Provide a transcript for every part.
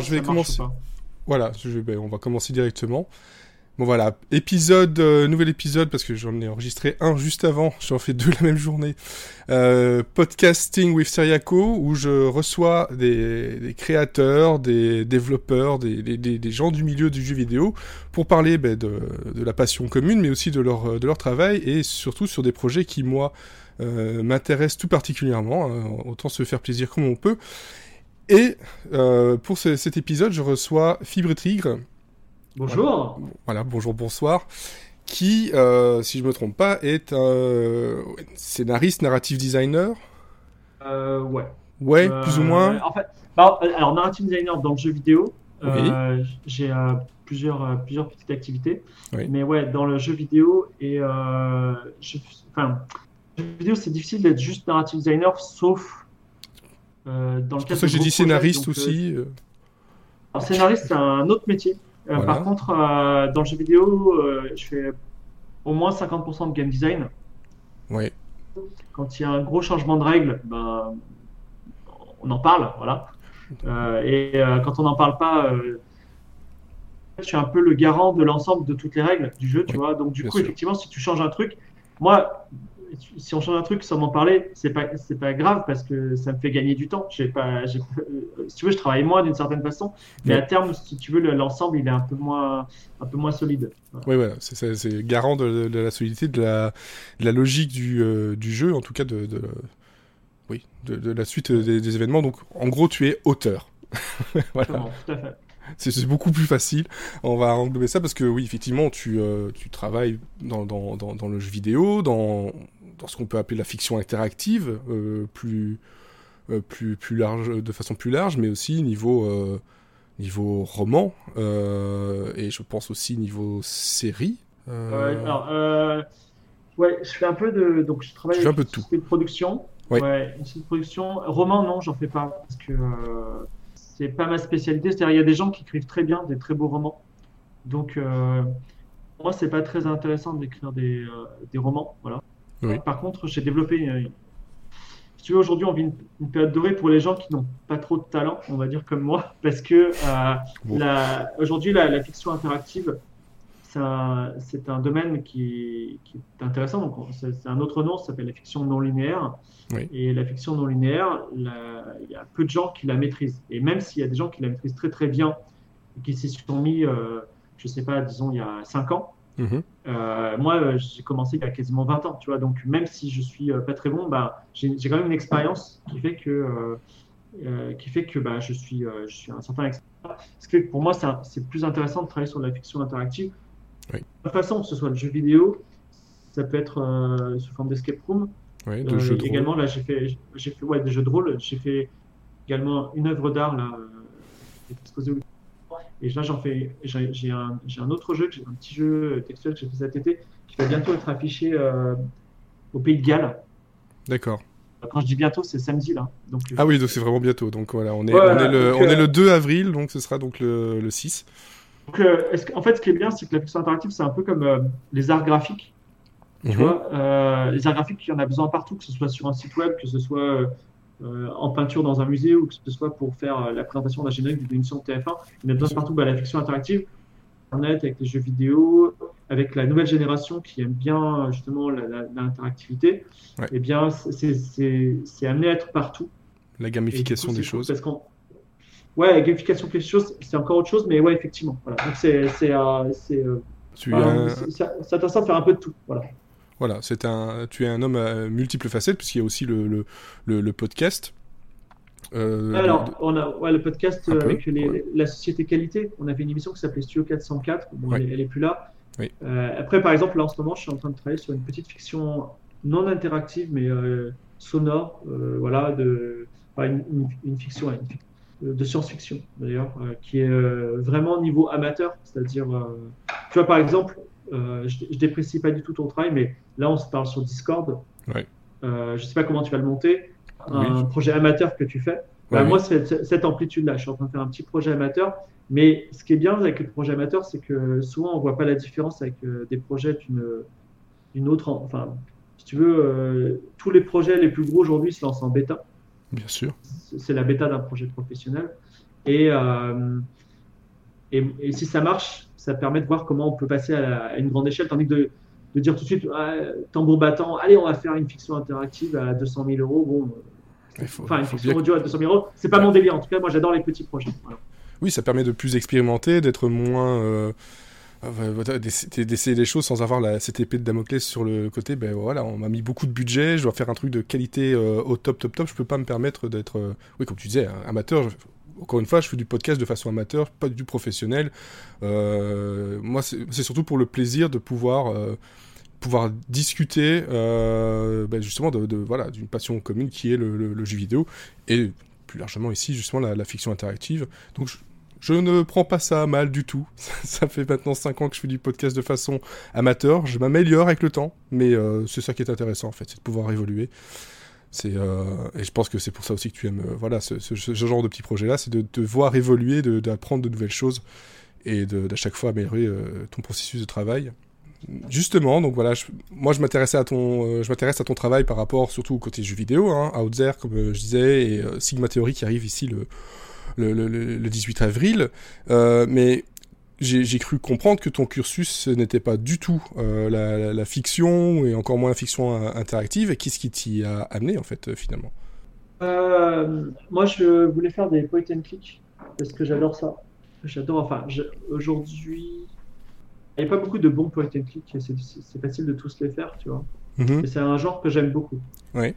Alors je vais commencer. Voilà, je ben, on va commencer directement. Bon voilà, épisode, euh, nouvel épisode parce que j'en ai enregistré un juste avant, j'en fais deux la même journée. Euh, podcasting with Seriaco où je reçois des, des créateurs, des développeurs, des, des, des- des gens du milieu du jeu vidéo pour parler ben, de, de la passion commune mais aussi de leur, de leur travail et surtout sur des projets qui moi euh, m'intéressent tout particulièrement. hein, autant se faire plaisir comme on peut. Et euh, pour ce- cet épisode, je reçois Fibre Tigre. Bonjour. Voilà, bonjour, bonsoir. Qui, euh, si je me trompe pas, est un euh, scénariste, narrative designer. Euh, ouais. Ouais, plus ou moins. En fait, bah, alors narrative designer dans le jeu vidéo, euh, j'ai plusieurs, plusieurs petites activités. Oui. Mais ouais, dans le jeu vidéo et enfin, le jeu vidéo c'est difficile d'être juste narrative designer, sauf euh, dans le C'est pour ça que j'ai dit scénariste donc, euh, aussi. euh, alors, scénariste, c'est un autre métier. Euh, Voilà. Par contre, dans le jeu vidéo, je fais au moins 50% de game design. Ouais. Quand il y a un gros changement de règles, ben, on en parle, voilà. Et quand on n'en parle pas, je suis un peu le garant de l'ensemble de toutes les règles du jeu, tu Oui, vois. Donc du coup, sûr. effectivement, si tu changes un truc, moi, si on change un truc sans m'en parler, c'est pas c'est pas grave parce que ça me fait gagner du temps. J'ai pas, euh, si tu veux, je travaille moins d'une certaine façon, mais à terme, si tu veux, le- l'ensemble, il est un peu moins un peu moins solide. Voilà. Ouais, voilà, c'est- garant de, de la solidité, de la, de la logique du, euh, du jeu, en tout cas de, de, oui, de, la suite des, des événements. Donc, en gros, tu es auteur. voilà. Exactement, tout à fait. C'est c'est beaucoup plus facile. On va englober ça parce que oui, effectivement, tu, euh, tu travailles dans, dans, dans, dans le jeu vidéo, dans, dans ce qu'on peut appeler la fiction interactive, euh, plus, euh, plus, plus large, de façon plus large, mais aussi niveau, euh, niveau roman, et je pense aussi niveau série. Alors, ouais, je fais un peu de. Donc, je travaille avec un peu de une tout. de production. Ouais. Ouais, de production. Roman, non, j'en fais pas. Parce que euh, c'est pas ma spécialité. C'est-à-dire, il y a des gens qui écrivent très bien des très beaux romans. Donc, euh, pour moi, c'est pas très intéressant d'écrire des, euh, des romans. Voilà. Oui. Par contre, j'ai développé. une- Si tu veux, aujourd'hui, on vit une, une période dorée pour les gens qui n'ont pas trop de talent, on va dire comme moi. Parce que euh, Bon. la- aujourd'hui, la, la fiction interactive, c'est un, domaine qui, qui est intéressant. C'est un autre nom, ça s'appelle la fiction non linéaire. Oui. Et la fiction non linéaire, la- il y a peu de gens qui la maîtrisent. Et même s'il y a des gens qui la maîtrisent très très bien et qui s'y sont mis, euh, je sais pas, disons il y a 5 ans, mhm. euh, moi euh, j'ai commencé il y a quasiment 20 ans, tu vois. Donc même si je suis euh, pas très bon, bah, j'ai quand même une expérience qui fait que, euh, qui fait que bah, je, suis, euh, je suis un certain expert. Ce qui fait que pour moi c'est plus intéressant de travailler sur de la fiction interactive. Oui. De toute façon, que ce soit le jeu vidéo, ça peut être sous forme d'escape room. Ouais, de jeux de rôle. également, là, j'ai fait, j'ai fait ouais, des jeux de rôle. J'ai fait également une œuvre d'art là, qui est exposée au. Et là, j'en fais, j'ai un, un autre jeu, un petit jeu textuel que j'ai fait cet été, qui va bientôt être affiché euh, au Pays de Galles. D'accord. Quand je dis bientôt, c'est samedi là. Donc, Ah oui, donc c'est vraiment bientôt. Donc voilà, on est, on est, le, donc, on est le 2 avril, donc ce sera donc le, le 6. donc, euh, que- en fait, ce qui est bien, c'est que la fiction interactive, c'est un peu comme euh, les arts graphiques. Tu Mhm. vois, euh, les arts graphiques, il y en a besoin partout, que ce soit sur un site web, que ce soit en peinture dans un musée ou que ce soit pour faire euh, la présentation d'un générique d'une émission de TF1. Il y en a besoin partout. Bah, la fiction interactive, Internet, avec les jeux vidéo, avec la nouvelle génération qui aime bien euh, justement l'interactivité, Ouais. eh bien, c'est- amené à être partout. La gamification coup, des choses. Parce. Ouais, la gamification des choses, c'est encore autre chose, mais ouais, effectivement. Voilà. Donc c'est euh, euh, un- ça- intéressant de faire un peu de tout. Voilà. Voilà, c'est un, tu es un homme à multiples facettes, puisqu'il y a aussi le, le, le, le podcast. Euh, Alors, de- on a ouais, le podcast euh, peu, avec les- ouais. la société qualité. On avait une émission qui s'appelait Studio 404. Bon, Ouais. elle, est- elle est plus là. Oui. Euh, après, par exemple, là en ce moment, je suis en train de travailler sur une petite fiction non interactive, mais sonore. voilà, de, enfin, une, une- une fiction, de science-fiction d'ailleurs, qui est vraiment niveau amateur. C'est-à-dire, tu vois, par exemple, euh, je, je déprécie pas du tout ton travail, mais là, on se parle sur Discord. Ouais. Euh, je sais pas comment tu vas le monter. Oui. Un projet amateur que tu fais. Bah, Ouais, moi, cette, cette amplitude-là, je suis en train de faire un petit projet amateur. Mais ce qui est bien avec les projets amateurs, c'est que souvent, on voit pas la différence avec euh, des projets d'une autre. en- Enfin, si tu veux, euh, tous les projets les plus gros aujourd'hui se lancent en bêta. Bien sûr. C'est la bêta d'un projet professionnel. Et, et, si ça marche, ça permet de voir comment on peut passer à, une grande échelle, tandis que de, de dire tout de suite, ah, tambour battant, allez, on va faire une fiction interactive à 200 000 euros. Bon, enfin, une fiction audio à 200 000 euros, c'est pas mon délire. En tout cas, moi, j'adore les petits projets. Oui, ça permet de plus expérimenter, d'être moins. Euh, euh, d'essayer des choses sans avoir la, cette épée de Damoclès sur le côté. Ben voilà, on m'a mis beaucoup de budget, je dois faire un truc de qualité euh, au top, top, top. Je peux pas me permettre d'être, oui, comme tu disais, amateur. Encore une fois, je fais du podcast de façon amateur, pas du professionnel. moi, c'est surtout pour le plaisir de pouvoir pouvoir discuter ben justement de, voilà d'une passion commune qui est le, jeu vidéo et plus largement ici justement la, fiction interactive. Donc je, je ne prends pas ça mal du tout. ça fait maintenant 5 ans que je fais du podcast de façon amateur. Je m'améliore avec le temps, mais euh, c'est ça qui est intéressant en fait, c'est de pouvoir évoluer. C'est euh, et je pense que c'est pour ça aussi que tu aimes euh, voilà ce, genre de petits projets là, c'est de te voir évoluer, d'apprendre de, nouvelles choses et d'à chaque fois améliorer ton processus de travail. Justement, donc voilà, moi je m'intéressais à ton, je m'intéresse à ton travail par rapport surtout au côté jeux vidéo, hein, Outzer comme je disais et Sigma Theory qui arrive ici le le, 18 avril, euh, mais j'ai cru comprendre que ton cursus n'était pas du tout euh, la, fiction et encore moins la fiction interactive. Et qu'est-ce qui t'y a amené en fait finalement? Euh, Moi, je voulais faire des point and click parce que j'adore ça. J'adore. Enfin, aujourd'hui, il n'y a pas beaucoup de bons point and click. C'est facile de tous les faire, tu vois. Mm-hmm. c'est un genre que j'aime beaucoup.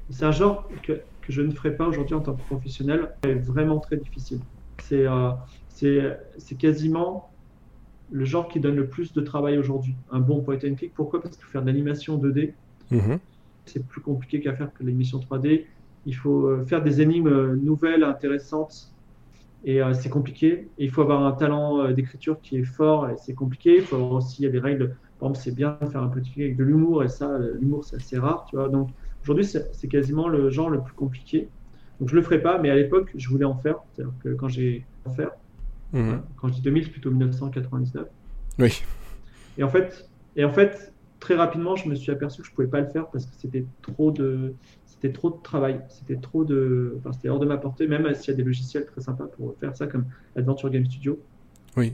C'est un genre que que je ne ferai pas aujourd'hui en tant que professionnel est vraiment très difficile. C'est euh, c'est quasiment le genre qui donne le plus de travail aujourd'hui. Un bon point and click. Pourquoi? Parce qu'il faut faire de l'animation 2D. Mhm. C'est plus compliqué qu'à faire que l'émission 3D. Il faut euh, faire des énigmes nouvelles, intéressantes. Et euh, c'est compliqué. il faut avoir un talent d'écriture qui est fort et c'est compliqué. Il faut aussi, il y a des règles. Par exemple, c'est bien de faire un petit avec de l'humour et ça, l'humour, c'est assez rare. Tu vois Donc, Aujourd'hui, c'est quasiment le genre le plus compliqué. Donc je le ferai pas, mais à l'époque, je voulais en faire. C'est-à-dire que quand j'ai en faire, mhm. quand je dis 2000, c'est plutôt 1999. Oui. Et en fait, et en fait, très rapidement, je me suis aperçu que je pouvais pas le faire parce que c'était trop de, c'était trop de travail, c'était trop de, enfin, c'était hors de ma portée. Même s'il y a des logiciels très sympas pour faire ça, comme Adventure Game Studio. Oui.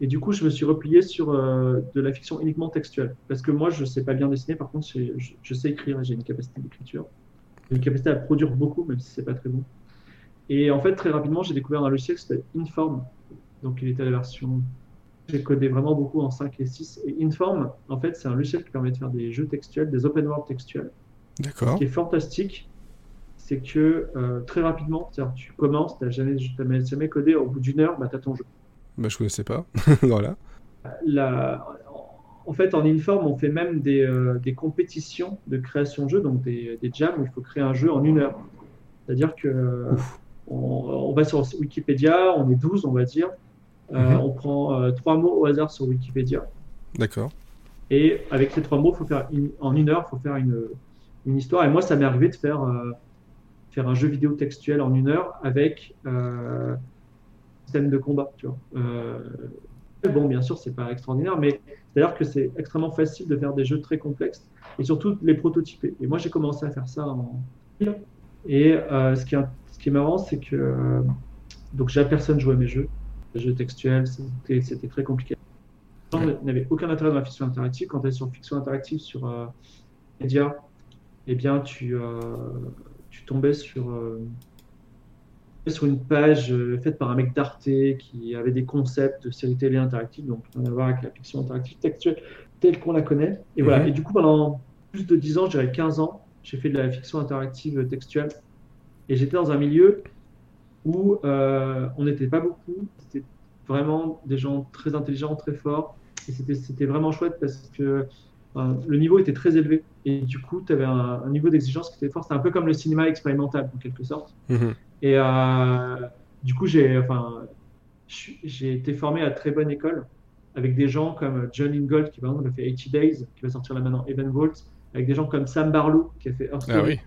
Et du coup, je me suis replié sur euh, de la fiction uniquement textuelle. Parce que moi, je ne sais pas bien dessiner, par contre, je, sais écrire, j'ai une capacité d'écriture. J'ai une capacité à produire beaucoup, même si ce n'est pas très bon. Et en fait, très rapidement, j'ai découvert un logiciel qui s'appelle Inform. Donc, il était à la version. J'ai codé vraiment beaucoup en 5 et 6. Et Inform, en fait, c'est un logiciel qui permet de faire des jeux textuels, des open world textuels. D'accord. Ce qui est fantastique, c'est que euh, très rapidement, tu commences, tu n'as jamais, jamais, codé, au bout d'une heure, bah, tu as ton jeu. Bah, je connaissais pas. voilà. En fait, en Inform, on fait même des, euh, des compétitions de création de jeux, donc des, des, jams où il faut créer un jeu en une heure. C'est-à-dire que on, va sur Wikipédia, on est 12, on va dire. Euh, mhm. On prend euh, trois mots au hasard sur Wikipédia. D'accord. Et avec ces trois mots, faut faire en une heure, il faut faire une, une, histoire. Et moi, ça m'est arrivé de faire, faire un jeu vidéo textuel en une heure avec système de combat. Tu vois. Euh, bon, bien sûr, c'est pas extraordinaire, mais c'est-à-dire que c'est extrêmement facile de faire des jeux très complexes et surtout les prototyper. Et moi, j'ai commencé à faire ça en et euh, ce, qui est, qui est marrant, c'est que euh, donc j'ai personne jouer à mes jeux, les jeux textuels, c'était très compliqué. Je n'avais aucun intérêt dans la fiction interactive. Quand tu es sur fiction interactive sur euh, Media, eh bien, tu, tu tombais sur sur une page euh, faite par un mec d'Arte qui avait des concepts de série télé interactive, donc rien à voir avec la fiction interactive textuelle telle qu'on la connaît. Et voilà. Mhm. Et du coup, pendant plus de 10 ans, je dirais 15 ans, j'ai fait de la fiction interactive textuelle. Et j'étais dans un milieu où euh, on n'était pas beaucoup. C'était vraiment des gens très intelligents, très forts. Et c'était vraiment chouette parce que le niveau était très élevé. Et du coup, tu avais un, niveau d'exigence qui était fort. C'était un peu comme le cinéma expérimental, en quelque sorte. Mhm. Et euh, du coup, j'ai enfin, été formé à très bonne école avec des gens comme John Ingold, qui par exemple a fait 80 Days, qui va sortir là maintenant Evan Volt, avec des gens comme Sam Barlow, qui a fait Earth ah oui.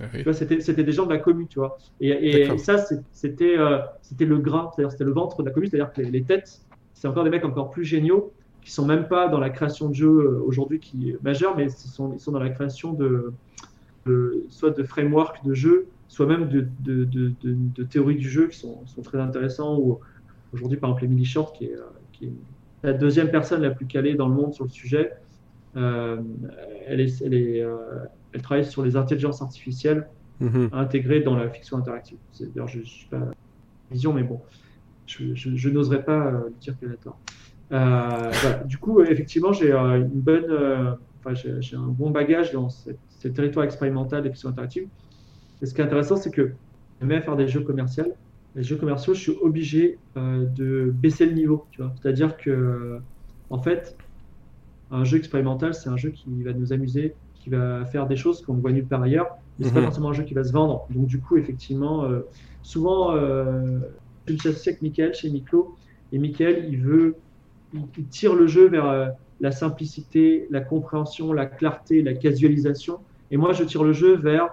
Ah oui. Tu vois, c'était, c'était des gens de la commune, tu vois. Et, et ça, c'était, euh, c'était le gras, c'est-à-dire c'était le ventre de la commune, c'est-à-dire que les, têtes, c'est encore des mecs encore plus géniaux, qui sont même pas dans la création de jeux euh, aujourd'hui qui est majeure, mais ils sont, ils sont dans la création de, de, soit de framework de jeux, soit même de, de, de, de, théories du jeu qui sont, sont très intéressants. Ou aujourd'hui, par exemple, Emily Short, qui est, qui est, la deuxième personne la plus calée dans le monde sur le sujet, euh, elle, est, elle, est, elle travaille sur les intelligences artificielles mm-hmm. intégrées dans la fiction interactive. D'ailleurs, je ne suis pas vision, mais bon, je, je, je n'oserais pas dire qu'elle a tort. Euh, voilà. Du coup, effectivement, j'ai une bonne, enfin, j'ai un bon bagage dans cette, ces territoires expérimental des fiction interactive. Et ce qui est intéressant, c'est que même faire des jeux commerciaux, les jeux commerciaux, je suis obligé euh, de baisser le niveau. C'est-à-dire que, en fait, un jeu expérimental, c'est un jeu qui va nous amuser, qui va faire des choses qu'on ne voit nulle part ailleurs, mais c'est pas mhm. forcément un jeu qui va se vendre. Donc, du coup, effectivement, euh, souvent, euh, je suis associé avec Michael chez Miklo, et Michael, il veut, il tire le jeu vers euh, la simplicité, la compréhension, la clarté, la casualisation. Et moi, je tire le jeu vers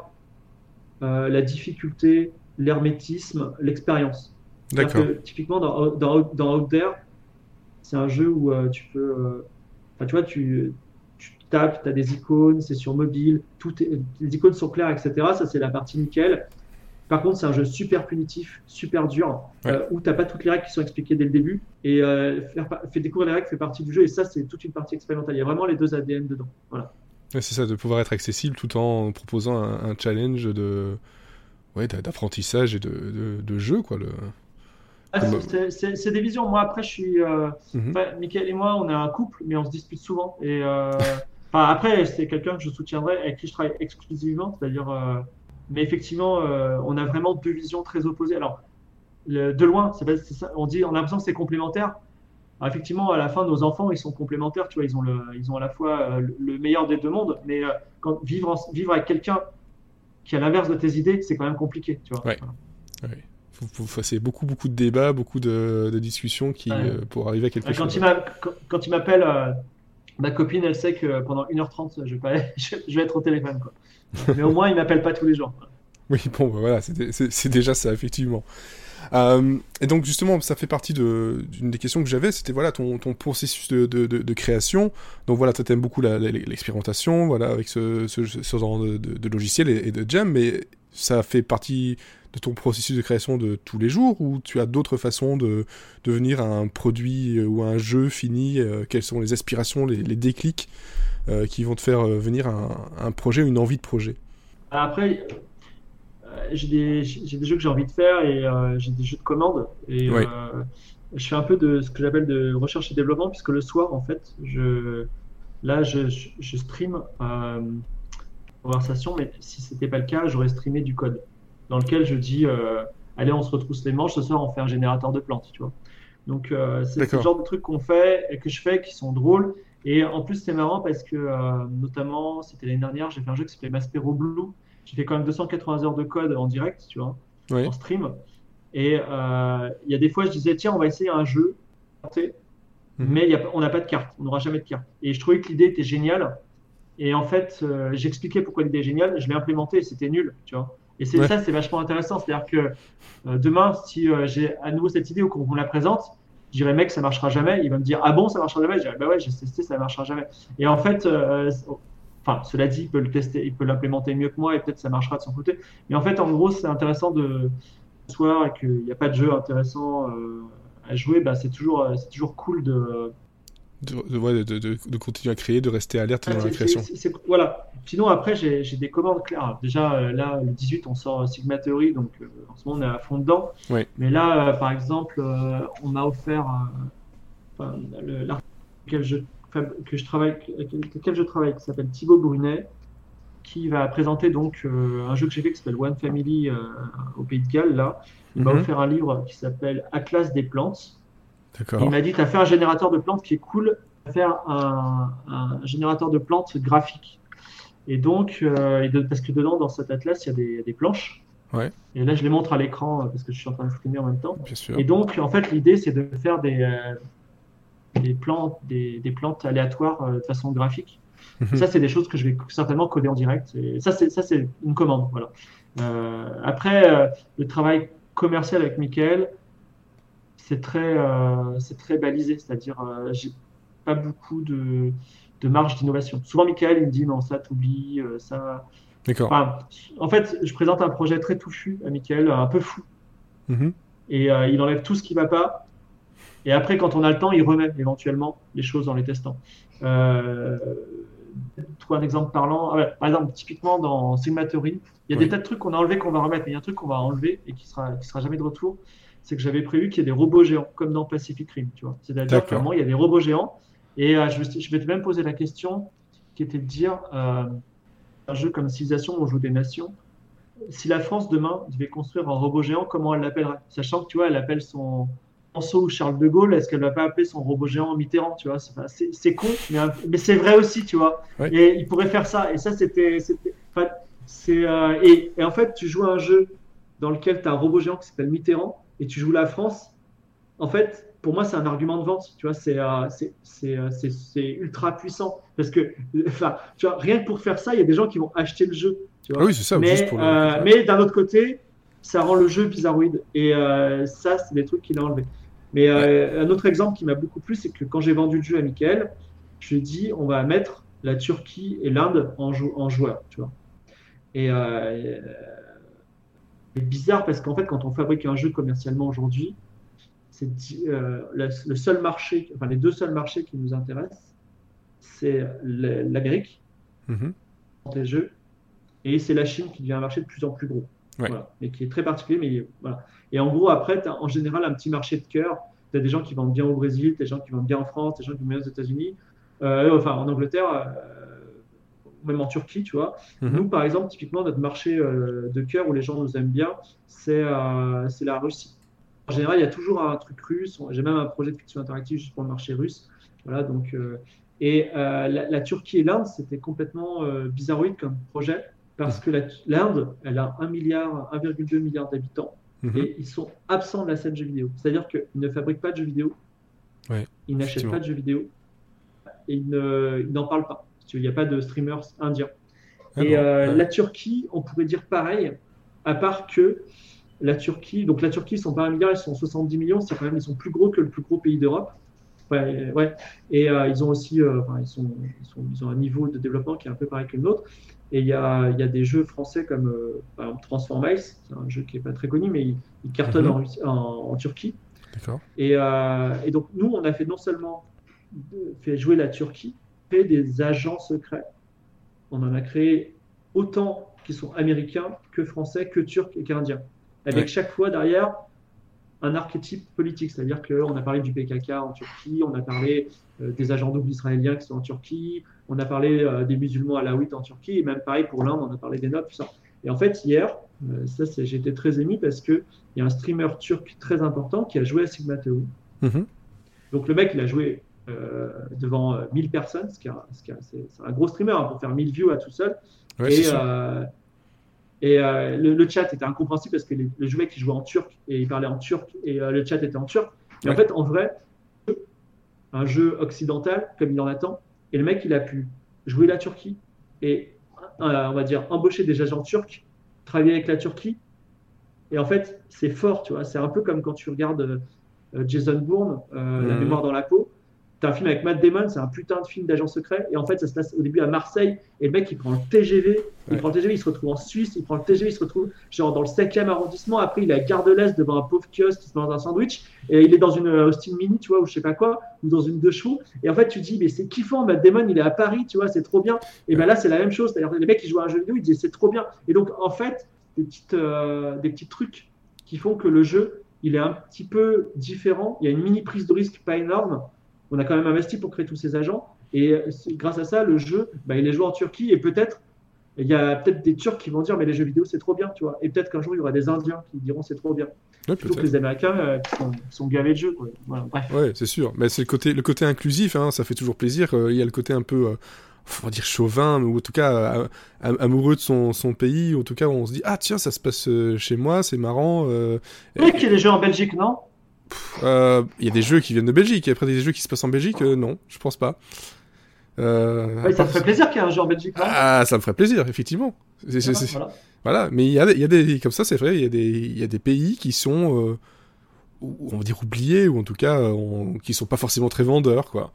euh, la difficulté, l'hermétisme, l'expérience. D'accord. Typiquement, dans, dans, dans Out There, c'est un jeu où tu peux. Enfin, tu vois, tu tapes, tu as des icônes, c'est sur mobile, tout les icônes sont claires, etc. Ça, c'est la partie nickel. Par contre, c'est un jeu super punitif, super dur, où tu n'as pas toutes les règles qui sont expliquées dès le début. Et faire, faire, découvrir les règles fait partie du jeu. Et ça, c'est toute une partie expérimentale. Il y a vraiment les deux ADN dedans. Voilà c'est ça, de pouvoir être accessible tout en proposant un, challenge de ouais, d'apprentissage et de, de, jeu. Quoi, le... Ah, c'est des visions. Moi, après, je suis. Euh... Mhm. et moi, on est un couple, mais on se dispute souvent. Et après, c'est quelqu'un que je soutiendrai, avec qui je travaille exclusivement. C'est-à-dire. Euh... Mais effectivement, euh, on a vraiment deux visions très opposées. Alors, de loin, ça, on, dit, on a l'impression que c'est complémentaire effectivement, à la fin, nos enfants, ils sont complémentaires, tu vois, ils ont, le, ils ont à la fois euh, le meilleur des deux mondes, mais quand, vivre, vivre avec quelqu'un qui à l'inverse de tes idées, c'est quand même compliqué, tu vois. Ouais. c'est beaucoup, beaucoup de débats, beaucoup de, discussions qui, euh, pour arriver à quelque quand chose. Il quand, il m'appelle, ma copine, elle sait que pendant 1h30, je vais, être au téléphone, mais au moins, il m'appelle pas tous les jours. Oui, bon, bah, voilà, c'est déjà ça, effectivement. Euh, et donc justement, ça fait partie d'une des questions que j'avais, c'était voilà ton, processus de, création. Donc voilà, tu aimes beaucoup l'expérimentation, voilà, avec ce, genre de, logiciel et, de jam, mais ça fait partie de ton processus de création de tous les jours ou tu as d'autres façons de devenir un produit ou un jeu fini euh, Quelles sont les aspirations, les, les déclics euh, qui vont te faire venir un, un projet, une envie de projet? Après, j'ai des, des, jeux que j'ai envie de faire et euh, j'ai des jeux de commande. Et euh, je fais un peu de ce que j'appelle de recherche et développement, puisque le soir, en fait, je, là, je, je, stream euh, conversation, mais si c'était pas le cas, j'aurais streamé du code dans lequel je dis allez, on se retrousse les manches, ce soir, on fait un générateur de plantes, tu vois. Donc, c'est ce genre de trucs qu'on fait et que je fais qui sont drôles. Et en plus, c'est marrant parce que, notamment, c'était l'année dernière, j'ai fait un jeu qui s'appelait Maspero Blue j'ai fait quand même 280 heures de code en direct, tu vois, en stream. Et euh, il y a des fois, je disais, tiens, on va essayer un jeu, mais y a, on n'a pas de carte, on n'aura jamais de carte. Et je trouvais que l'idée était géniale. Et en fait, euh, j'expliquais pourquoi l'idée est géniale, je l'ai implémenté et c'était nul, tu vois. Et c'est ça, c'est vachement intéressant. C'est-à-dire que euh, demain, si j'ai à nouveau cette idée ou qu'on la présente, je dirais, mec, ça marchera jamais. Il va me dire, ah bon, ça marchera jamais? Je dirais, bah ouais, j'ai testé, ça marchera jamais. Et en fait, Enfin, cela dit, il peut le tester, il peut l'implémenter mieux que moi et peut-être ça marchera de son côté. Mais en fait, en gros, c'est intéressant de soir et qu'il n'y a pas de jeu intéressant euh, à jouer, bah, c'est toujours, euh, c'est toujours cool de de, de, de, continuer à créer, de rester alerte dans la création. voilà. Sinon, après, j'ai des commandes claires. Déjà, euh, là, le 18, on sort Sigma Theory, donc en ce moment, on est à fond dedans. Mais là, par exemple, on m'a offert l'article que je que je travaille, lequel je travaille, qui s'appelle Thibaut Brunet, qui va présenter donc euh, un jeu que j'ai fait qui s'appelle One Family euh, au Pays de Galles. Là, il m'a mhm. offert un livre qui s'appelle Atlas des plantes. Il m'a dit, tu as fait un générateur de plantes qui est cool, faire un, un générateur de plantes graphique. Et donc, euh, parce que dedans, dans cet atlas, il y a des, des planches. Ouais. Et là, je les montre à l'écran parce que je suis en train de streamer en même temps. Bien sûr. Et donc, en fait, l'idée, c'est de faire des, des plantes, des, plantes aléatoires euh, de façon graphique. Mhm. ça, c'est des choses que je vais certainement coder en direct. Et ça, c'est ça, c'est une commande. Voilà. Euh, après, euh, le travail commercial avec Michael, c'est très, c'est très balisé. C'est-à-dire, j'ai pas beaucoup de, de marge d'innovation. Souvent, Michael, il me dit non, ça, t'oublies, ça. D'accord. en fait, je présente un projet très touffu à Michael, un peu fou. Mhm. Et euh, il enlève tout ce qui va pas. Et après, quand on a le temps, il remet éventuellement les choses en les testant. Euh, trouve un exemple parlant. Ah par exemple, typiquement dans Sigma Theory, il y a des tas de trucs qu'on a enlevés qu'on va remettre, mais il y a un truc qu'on va enlever et qui sera, qui sera jamais de retour. C'est que j'avais prévu qu'il y ait des robots géants, comme dans Pacific Rim, tu vois. C'est-à-dire vraiment, il y a des robots géants. Et euh, je, je, vais te même poser la question, qui était de dire, euh, un jeu comme Civilization, on joue des nations. Si la France demain devait construire un robot géant, comment elle l'appellerait? Sachant que tu vois, elle appelle son François ou Charles de Gaulle, est-ce qu'elle va pas appeler son robot géant Mitterrand Tu vois, c'est con, mais, mais c'est vrai aussi, tu vois. Et il pourrait faire ça. Et ça, c'était, c'est euh, et, et, en fait, tu joues à un jeu dans lequel tu as un robot géant qui s'appelle Mitterrand et tu joues la France. En fait, pour moi, c'est un argument de vente. Tu vois, c'est euh, euh, c'est ultra puissant parce que, enfin, tu vois, rien que pour faire ça, il y a des gens qui vont acheter le jeu. Tu vois. Ah oui, c'est ça. Mais, mais d'un autre côté, ça rend le jeu bizarroïde et ça, c'est des trucs qu'il a enlevés. Mais un autre exemple qui m'a beaucoup plu, c'est que quand j'ai vendu le jeu à Michael, je lui ai dit on va mettre la Turquie et l'Inde en, en joueur, tu vois. Et euh, bizarre parce qu'en fait, quand on fabrique un jeu commercialement aujourd'hui, c'est euh, le, seul marché, enfin les deux seuls marchés qui nous intéressent, c'est l'Amérique mm les jeux et c'est la Chine qui devient un marché de plus en plus gros. Voilà, et qui est très particulier. Mais voilà. Et en gros, après, tu as en général un petit marché de cœur. Tu as des gens qui vendent bien au Brésil, des gens qui vendent bien en France, des gens qui vendent bien aux États-Unis, euh, enfin en Angleterre même en Turquie, tu vois. Mhm. Nous, par exemple, typiquement, notre marché euh, de cœur où les gens nous aiment bien, c'est euh, la Russie. En général, il y a toujours un truc russe. J'ai même un projet de fiction interactive juste pour le marché russe. Voilà, donc, euh, et la, Turquie et l'Inde, c'était complètement bizarroïde comme projet parce que l'Inde, elle a 1 milliard, 1,2 milliard d'habitants mhm. et ils sont absents de la scène jeux vidéo. C'est-à-dire qu'ils ne fabriquent pas de jeux vidéo, ouais, ils n'achètent pas de jeux vidéo et ils n'en parlent pas. Il n'y a pas de streamers indiens. Ah et euh, la Turquie, on pourrait dire pareil, à part que la Turquie, donc la Turquie, ils sont pas un milliard, ils sont 70 millions, c'est quand même, ils sont plus gros que le plus gros pays d'Europe. Ouais, ouais. Et euh, ils ont aussi, euh, ils, sont, ils, sont, ils, ont un niveau de développement qui est un peu pareil que le nôtre. Et il y a, il y a des jeux français comme par exemple Transform Ice, c'est un jeu qui est pas très connu, mais il, cartonne Mhm. en, en, en Turquie. D'accord. Et, euh, et donc nous, on a fait non seulement fait jouer la Turquie, des agents secrets. On en a créé autant qui sont américains que français, que turcs et qu'indiens. Avec Ouais. chaque fois derrière un archétype politique, c'est-à-dire qu'on a parlé du PKK en Turquie, on a parlé euh, des agents doubles israéliens qui sont en Turquie, on a parlé euh, des musulmans alaouites en Turquie, et même pareil pour l'Inde, on a parlé des nobles, tout ça. Et en fait, hier, euh, ça, j'étais très ému parce qu'il y a un streamer turc très important qui a joué à Sigma Theory. Mhm. Donc le mec, il a joué devant euh, 1000 personnes, ce qui est qui c'est un gros streamer hein, pour faire 1000 views à tout seul. Ouais, et euh, et euh, le, le chat était incompréhensible parce que les, le mec, il jouait en turc et il parlait en turc et euh, le chat était en turc. Et en fait, en vrai, un jeu occidental comme il en attend, et le mec, il a pu jouer la Turquie et, euh, on va dire, embaucher des agents turcs, travailler avec la Turquie. Et en fait, c'est fort, tu vois. C'est un peu comme quand tu regardes euh, Jason Bourne, euh, La mémoire dans la peau. T'as un film avec Matt Damon, c'est un putain de film d'agent secret. Et en fait, ça se passe au début à Marseille. Et le mec, il prend le TGV. Il Ouais. prend le TGV, il se retrouve en Suisse. Il prend le TGV, il se retrouve genre dans le 5e arrondissement. Après, il est à Gare de l'Est devant un pauvre kiosque qui se mange un sandwich. Et il est dans une euh, Austin Mini, tu vois, ou je sais pas quoi, ou dans une deux chevaux. Et en fait, tu dis, mais c'est kiffant, Matt Damon, il est à Paris, tu vois, c'est trop bien. Et ben là, c'est la même chose. C'est-à-dire, les mecs qui jouent à un jeu vidéo, ils disent, c'est trop bien. Et donc, en fait, des, petites, euh, des petits trucs qui font que le jeu, il est un petit peu différent. Il y a une mini prise de risque pas énorme. On a quand même investi pour créer tous ces agents. Et euh, grâce à ça, le jeu, bah, il est joué en Turquie. Et peut-être, il y a peut-être des Turcs qui vont dire, mais les jeux vidéo, c'est trop bien, tu vois. Et peut-être qu'un jour, il y aura des Indiens qui diront, c'est trop bien. Ouais, Plutôt que les Américains euh, qui, sont, gavés de jeux, quoi. Voilà, bref. Ouais, c'est sûr. Mais c'est le côté, le côté inclusif, hein, ça fait toujours plaisir. Euh, Il y a le côté un peu, euh, faut dire chauvin, ou en tout cas euh, am- amoureux de son, son pays. En tout cas, on se dit ah tiens, ça se passe chez moi, c'est marrant. euh, sais qu'il y a des jeux en Belgique, non? Euh, Il y a des jeux qui viennent de Belgique. Et après des jeux qui se passent en Belgique, euh, non, je pense pas. Euh, Ouais, Ça part- ferait plaisir qu'il y ait un jeu en Belgique, non Ah, ça me ferait plaisir, effectivement. C'est- Voilà. Voilà, mais il y a, il y a des comme ça, c'est vrai, il y a des il y a des pays qui sont euh, on va dire oubliés ou en tout cas euh, on- qui sont pas forcément très vendeurs quoi.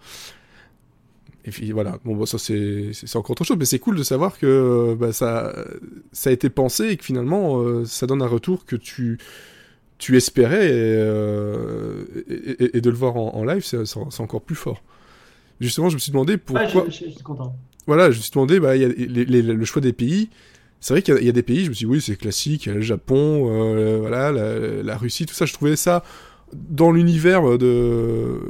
et puis voilà, bon, bon ça c'est encore autre chose, mais c'est cool de savoir que bah, ça, ça a été pensé et que finalement euh, ça donne un retour que tu, tu espérais et, euh, et, et de le voir en, en live, c'est encore plus fort. Justement, je me suis demandé pourquoi. Ouais, je, je, je, suis content. Voilà, je me suis demandé, bah, y a les, les, le choix des pays. C'est vrai qu'il y, y, a des pays, je me suis dit, oui, c'est classique, le Japon, euh, voilà, la, la, Russie, tout ça, je trouvais ça dans l'univers de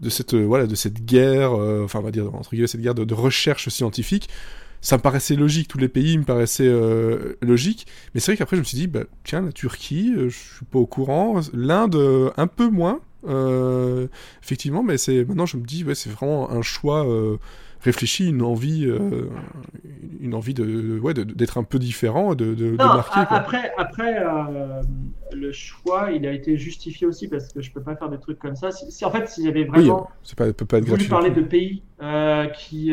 de cette voilà de cette guerre euh, enfin on va dire entre guillemets cette guerre de, de, recherche scientifique ça me paraissait logique tous les pays me paraissaient euh, logiques. Mais c'est vrai qu'après je me suis dit bah, tiens la Turquie euh, je suis pas au courant. l'Inde euh, un peu moins euh, effectivement mais c'est maintenant je me dis ouais c'est vraiment un choix réfléchi, une envie, euh, une envie de, ouais, d'être un peu différent, de, de, non, de marquer. Quoi. Après, après euh, le choix, il a été justifié aussi parce que je peux pas faire des trucs comme ça. Si, si en fait, s'il y avait vraiment oui, pas, peut pas être voulu parler de pays euh, qui,